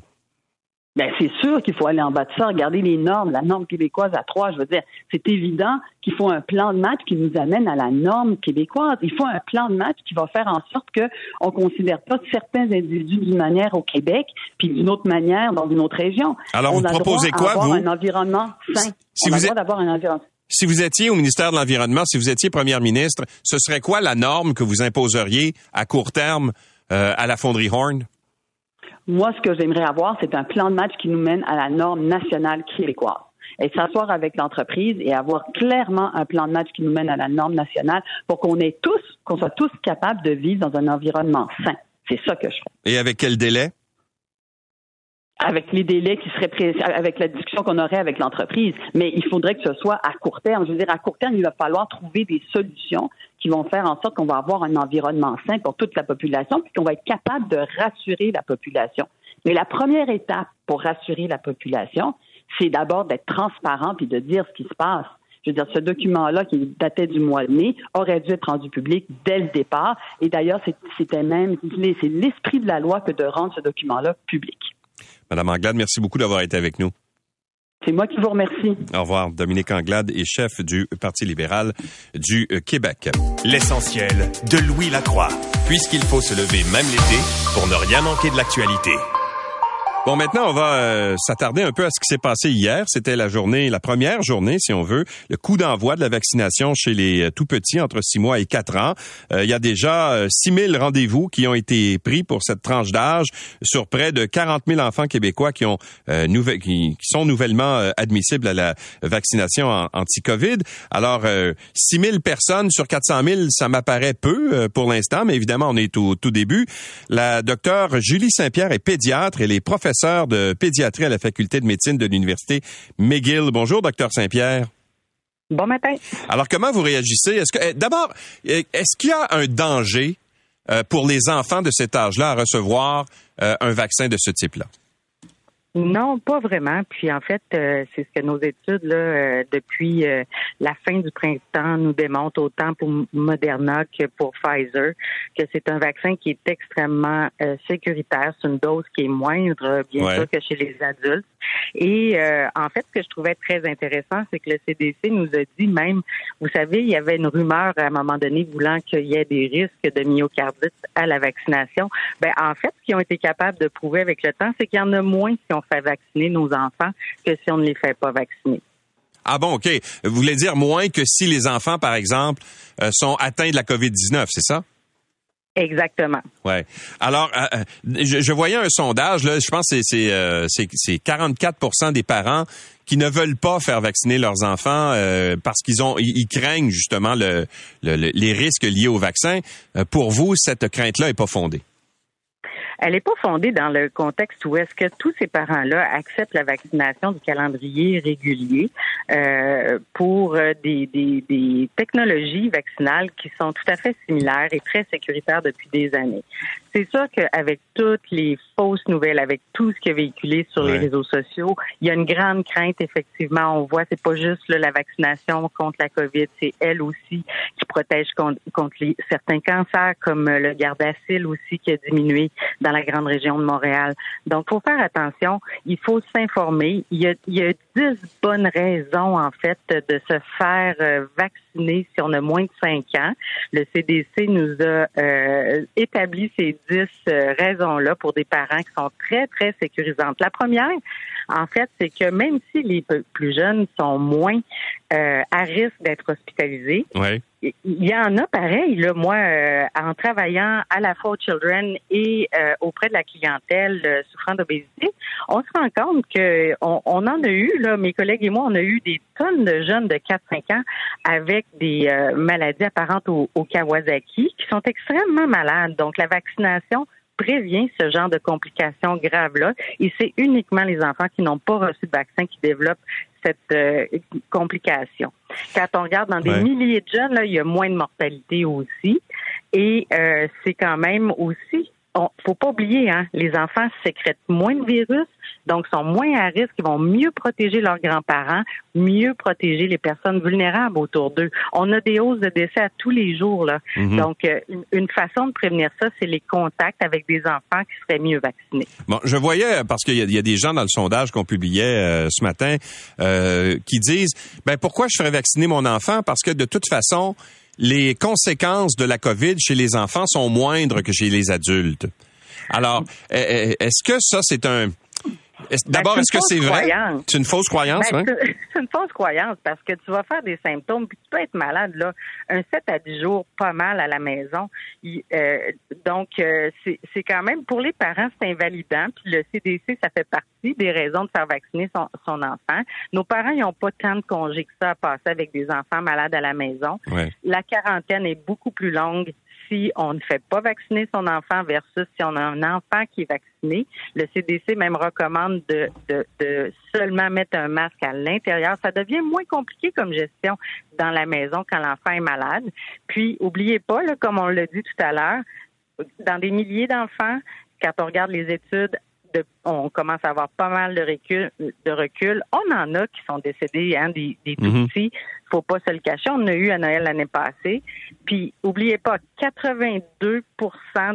Ben, c'est sûr qu'il faut aller en bas de ça. Regardez les normes, la norme québécoise à trois. Je veux dire, c'est évident qu'il faut un plan de match qui nous amène à la norme québécoise. Il faut un plan de match qui va faire en sorte que on considère pas certains individus d'une manière au Québec, puis d'une autre manière dans une autre région. Alors, on vous proposez quoi, vous? Un environnement sain. Si on vous a d'avoir un environnement si vous étiez au ministère de l'Environnement, si vous étiez première ministre, ce serait quoi la norme que vous imposeriez à court terme euh, à la fonderie Horn? Moi, ce que j'aimerais avoir, c'est un plan de match qui nous mène à la norme nationale québécoise. Et s'asseoir avec l'entreprise et avoir clairement un plan de match qui nous mène à la norme nationale pour qu'on ait tous, qu'on soit tous capables de vivre dans un environnement sain. C'est ça que je fais. Et avec quel délai? avec les délais qui seraient avec la discussion qu'on aurait avec l'entreprise. Mais il faudrait que ce soit à court terme. Je veux dire, à court terme, il va falloir trouver des solutions qui vont faire en sorte qu'on va avoir un environnement sain pour toute la population, puis qu'on va être capable de rassurer la population. Mais la première étape pour rassurer la population, c'est d'abord d'être transparent puis de dire ce qui se passe. Je veux dire, ce document-là, qui datait du mois de mai, aurait dû être rendu public dès le départ. Et d'ailleurs, c'était même, c'est l'esprit de la loi que de rendre ce document-là public. Madame Anglade, merci beaucoup d'avoir été avec nous. C'est moi qui vous remercie. Au revoir. Dominique Anglade est chef du Parti libéral du euh, Québec. L'essentiel de Louis Lacroix, puisqu'il faut se lever même l'été pour ne rien manquer de l'actualité. Bon, maintenant, on va euh, s'attarder un peu à ce qui s'est passé hier. C'était la journée, la première journée, si on veut, le coup d'envoi de la vaccination chez les euh, tout petits entre 6 mois et 4 ans. Euh, il y a déjà 6 000 rendez-vous qui ont été pris pour cette tranche d'âge sur près de 40 000 enfants québécois qui ont qui, qui, sont nouvellement admissibles à la vaccination anti-COVID. Alors, 6 000 personnes sur 400 000, ça m'apparaît peu pour l'instant, mais évidemment, on est au tout début. La docteure Julie Saint-Pierre est pédiatre et les de pédiatrie à la faculté de médecine de l'université McGill. Bonjour, docteur Saint-Pierre. Bon matin. Alors, comment vous réagissez? Est-ce que, eh, d'abord, eh, est-ce qu'il y a un danger euh, pour les enfants de cet âge-là à recevoir euh, un vaccin de ce type-là? Non, pas vraiment. Puis en fait, euh, c'est ce que nos études là, euh, depuis euh, la fin du printemps nous démontrent autant pour Moderna que pour Pfizer que c'est un vaccin qui est extrêmement sécuritaire. C'est une dose qui est moindre, bien sûr, que chez les adultes. Et en fait, ce que je trouvais très intéressant, c'est que le CDC nous a dit même, vous savez, il y avait une rumeur à un moment donné voulant qu'il y ait des risques de myocardite à la vaccination. Ben en fait, ce qu'ils ont été capables de prouver avec le temps, c'est qu'il y en a moins qui ont fait vacciner nos enfants que si on ne les fait pas vacciner. Ah bon, OK. Vous voulez dire moins que si les enfants, par exemple, euh, sont atteints de la COVID-19, c'est ça? Exactement. Ouais. Alors, euh, euh, je, voyais un sondage là, je pense que c'est c'est 44% des parents qui ne veulent pas faire vacciner leurs enfants parce qu'ils ont ils, craignent justement le, les risques liés au vaccin. pour vous, cette crainte là est pas fondée elle n'est pas fondée dans le contexte où est-ce que tous ces parents-là acceptent la vaccination du calendrier régulier euh, pour euh, des, des, des, technologies vaccinales qui sont tout à fait similaires et très sécuritaires depuis des années. C'est sûr qu'avec toutes les fausses nouvelles, avec tout ce qui est véhiculé sur les réseaux sociaux, il y a une grande crainte, effectivement. On voit, c'est pas juste la vaccination contre la COVID, c'est elle aussi qui protège contre, contre les, certains cancers, comme le gardasil aussi qui a diminué dans la grande région de Montréal. Donc, faut faire attention. Il faut s'informer. Il y a, il y a dix bonnes raisons, en fait, de se faire euh, vacciner si on a moins de cinq ans. Le CDC nous a euh, établi ces dix euh, raisons-là pour des parents qui sont très, très sécurisantes. La première, en fait, c'est que même si les plus jeunes sont moins euh, à risque d'être hospitalisés, il y en a pareil. Là, moi, euh, en travaillant à la aux children et auprès de la clientèle souffrant d'obésité, on se rend compte que on, en a eu, là, mes collègues et moi, on a eu des tonnes de jeunes de 4-5 ans avec des maladies apparentes au, au Kawasaki qui sont extrêmement malades. Donc, la vaccination prévient ce genre de complications graves-là. Et c'est uniquement les enfants qui n'ont pas reçu de vaccin qui développent cette euh, complication. Quand on regarde dans des milliers de jeunes, là, il y a moins de mortalité aussi. Et euh, c'est quand même aussi on, faut pas oublier, hein, les enfants sécrètent moins de virus, donc sont moins à risque, ils vont mieux protéger leurs grands-parents, mieux protéger les personnes vulnérables autour d'eux. On a des hausses de décès à tous les jours, là. Mhm. Donc, euh, une, façon de prévenir ça, c'est les contacts avec des enfants qui seraient mieux vaccinés. Bon, je voyais, parce qu'il y, a des gens dans le sondage qu'on publiait euh, ce matin, euh, qui disent, ben pourquoi je ferais vacciner mon enfant? Parce que de toute façon, les conséquences de la COVID chez les enfants sont moindres que chez les adultes. Alors, est-ce que ça, c'est un... Ben, d'abord, est-ce que c'est vrai? C'est une fausse croyance, ben, C'est une fausse croyance parce que tu vas faire des symptômes puis tu peux être malade là un 7 à 10 jours pas mal à la maison. Euh, donc euh, c'est quand même pour les parents c'est invalidant puis le CDC ça fait partie des raisons de faire vacciner son, son enfant. Nos parents ils n'ont pas tant de congés que ça à passer avec des enfants malades à la maison. La quarantaine est beaucoup plus longue si on ne fait pas vacciner son enfant versus si on a un enfant qui est vacciné. Le CDC même recommande de, seulement mettre un masque à l'intérieur. Ça devient moins compliqué comme gestion dans la maison quand l'enfant est malade. Puis, oubliez pas, comme on l'a dit tout à l'heure, dans des milliers d'enfants, quand on regarde les études on commence à avoir pas mal de recul, de recul. On en a qui sont décédés, hein, des, des tout mhm. petits. Faut pas se le cacher. On a eu à Noël l'année passée. Puis, oubliez pas, 82%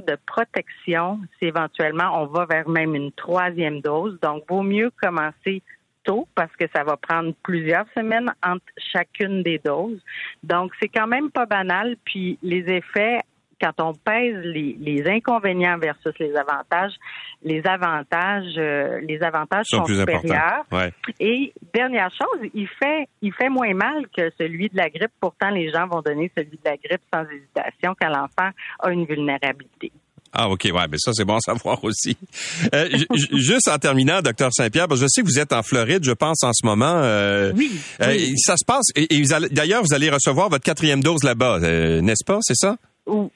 de protection si éventuellement on va vers même une troisième dose. Donc, vaut mieux commencer tôt parce que ça va prendre plusieurs semaines entre chacune des doses. Donc, c'est quand même pas banal. Puis, les effets quand on pèse les, inconvénients versus les avantages, les avantages, euh, les avantages sont, supérieurs. Et dernière chose, il fait, il fait moins mal que celui de la grippe. Pourtant, les gens vont donner celui de la grippe sans hésitation quand l'enfant a une vulnérabilité. Ah, OK, ouais, mais ça, c'est bon à savoir aussi. Euh, juste en terminant, docteur Saint-Pierre, je sais que vous êtes en Floride, je pense, en ce moment. Euh, oui, Ça se passe, et, d'ailleurs, vous allez recevoir votre quatrième dose là-bas, n'est-ce pas? C'est ça?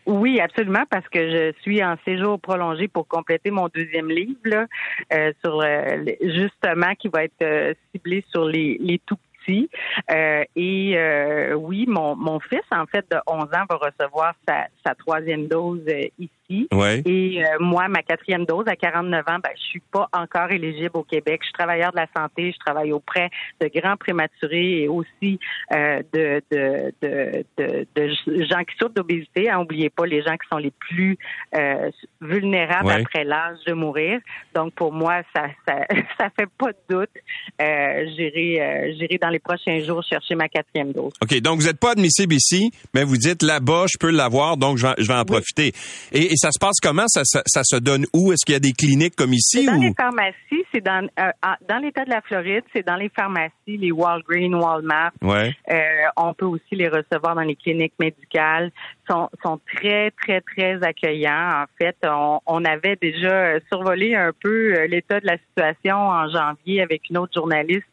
Oui, absolument, parce que je suis en séjour prolongé pour compléter mon deuxième livre, là, euh, sur euh, justement qui va être euh, ciblé sur les, les tout petits. et oui, mon, mon fils, en fait, de 11 ans, va recevoir sa, sa troisième dose ici et euh, moi, ma quatrième dose à 49 ans, ben, je suis pas encore éligible au Québec. Je suis travailleur de la santé, je travaille auprès de grands prématurés et aussi euh, de, de, de, de, gens qui souffrent d'obésité. N'oubliez pas les gens qui sont les plus euh, vulnérables après l'âge de mourir. Donc, pour moi, ça ça, ça fait pas de doute. j'irai, j'irai dans les prochains jours chercher ma quatrième dose. OK. Donc, vous n'êtes pas admissible ici, mais vous dites là-bas, je peux l'avoir, donc je vais, en profiter. Et, et ça se passe comment? Ça, ça, se donne où? Est-ce qu'il y a des cliniques comme ici? Dans les pharmacies, c'est dans, euh, dans l'État de la Floride, c'est dans les pharmacies, les Walgreens, Walmart. Ouais. Euh, on peut aussi les recevoir dans les cliniques médicales. Sont, sont très, très, très accueillants. En fait, on, on avait déjà survolé un peu euh, l'état de la situation en janvier avec une autre journaliste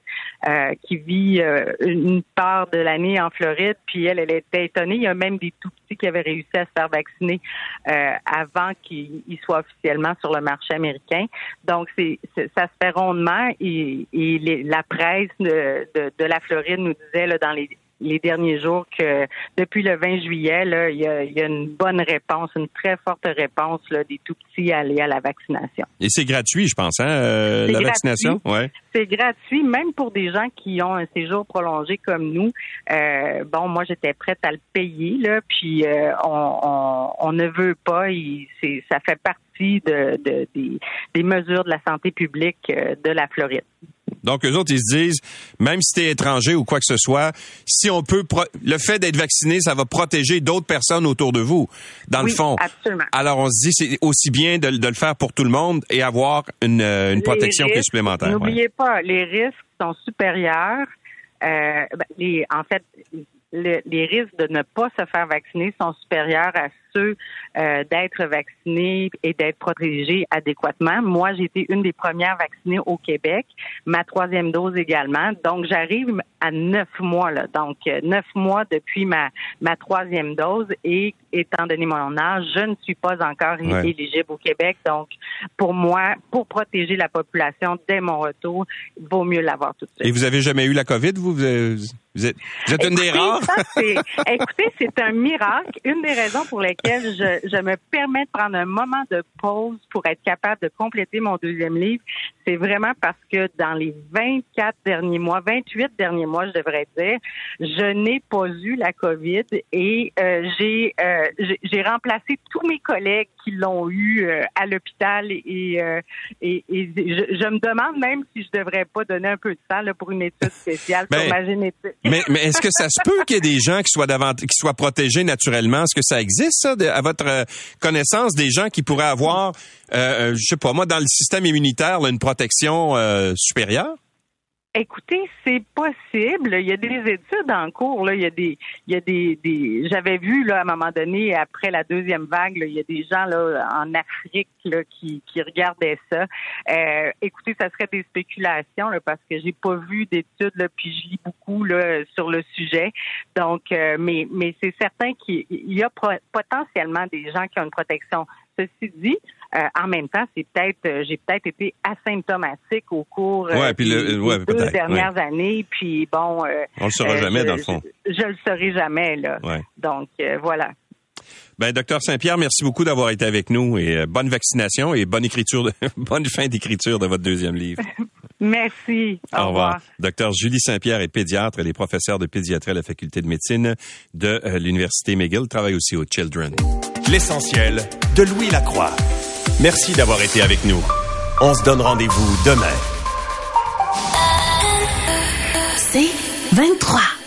euh, qui vit euh, une part de l'année en Floride, puis elle, elle était étonnée. Il y a même des tout petits qui avaient réussi à se faire vacciner euh, avant qu'ils soient officiellement sur le marché américain. Donc, c'est ça se fait rondement et, et la presse de, de, de, la Floride nous disait là, dans les les derniers jours que depuis le 20 juillet, là, il, y a, il y a une bonne réponse, une très forte réponse là, des tout petits à aller à la vaccination. Et c'est gratuit, je pense, hein, euh, la vaccination? Ouais. C'est gratuit, même pour des gens qui ont un séjour prolongé comme nous. Euh, bon, moi, j'étais prête à le payer, là, puis euh, on, on, on, ne veut pas. Il, ça fait partie de, de des, des mesures de la santé publique euh, de la Floride. Donc, eux autres, ils se disent, même si tu es étranger ou quoi que ce soit, si on peut, le fait d'être vacciné, ça va protéger d'autres personnes autour de vous, dans le fond. Absolument. Alors, on se dit, c'est aussi bien de, le faire pour tout le monde et avoir une, euh, une protection qui est supplémentaire. N'oubliez pas, les risques sont supérieurs. Euh, ben, les, en fait, les risques de ne pas se faire vacciner sont supérieurs à euh, d'être vaccinés et d'être protégés adéquatement. Moi, j'ai été une des premières vaccinées au Québec, ma troisième dose également. Donc, j'arrive à neuf mois, là. Donc, euh, neuf mois depuis ma, ma troisième dose et étant donné mon âge, je ne suis pas encore éligible au Québec. Donc, pour moi, pour protéger la population dès mon retour, il vaut mieux l'avoir tout de suite. Et vous avez jamais eu la COVID, vous? Vous êtes, vous êtes, une des rares? écoutez, c'est un miracle. Une des raisons pour lesquelles laquelle je, je me permets de prendre un moment de pause pour être capable de compléter mon deuxième livre, c'est vraiment parce que dans les 24 derniers mois, 28 derniers mois, je devrais dire, je n'ai pas eu la COVID et euh, j'ai euh, j'ai remplacé tous mes collègues qui l'ont eu euh, à l'hôpital et, et, et je, me demande même si je devrais pas donner un peu de temps là, pour une étude spéciale sur ma génétique. mais, mais est-ce que ça se peut qu'il y ait des gens qui soient qui soient protégés naturellement? Est-ce que ça existe ça, à votre connaissance des gens qui pourraient avoir euh, je sais pas moi dans le système immunitaire une protection supérieure? Écoutez, c'est possible. Il y a des études en cours. Là. Il y a des, il y a des, des... j'avais vu là à un moment donné après la deuxième vague, il y a des gens là en Afrique là, qui, qui regardaient ça. Euh, écoutez, ça serait des spéculations là, parce que j'ai pas vu d'études là, puis je lis beaucoup là sur le sujet. Donc, euh, mais mais c'est certain qu'il y a potentiellement des gens qui ont une protection. Ceci dit, euh, en même temps, c'est peut-être, euh, j'ai peut-être été asymptomatique au cours euh, des, deux dernières années. Puis bon, on le saura jamais dans le fond. Je, le saurai jamais là. Donc voilà. Ben, docteur Saint-Pierre, merci beaucoup d'avoir été avec nous et bonne vaccination et bonne écriture, bonne fin d'écriture de votre deuxième livre. merci. Au, revoir. Docteur Julie Saint-Pierre est pédiatre. Elle est professeure de pédiatrie à la faculté de médecine de l'université McGill. Travaille aussi au Children. L'essentiel de Louis Lacroix. Merci d'avoir été avec nous. On se donne rendez-vous demain. C'est 23.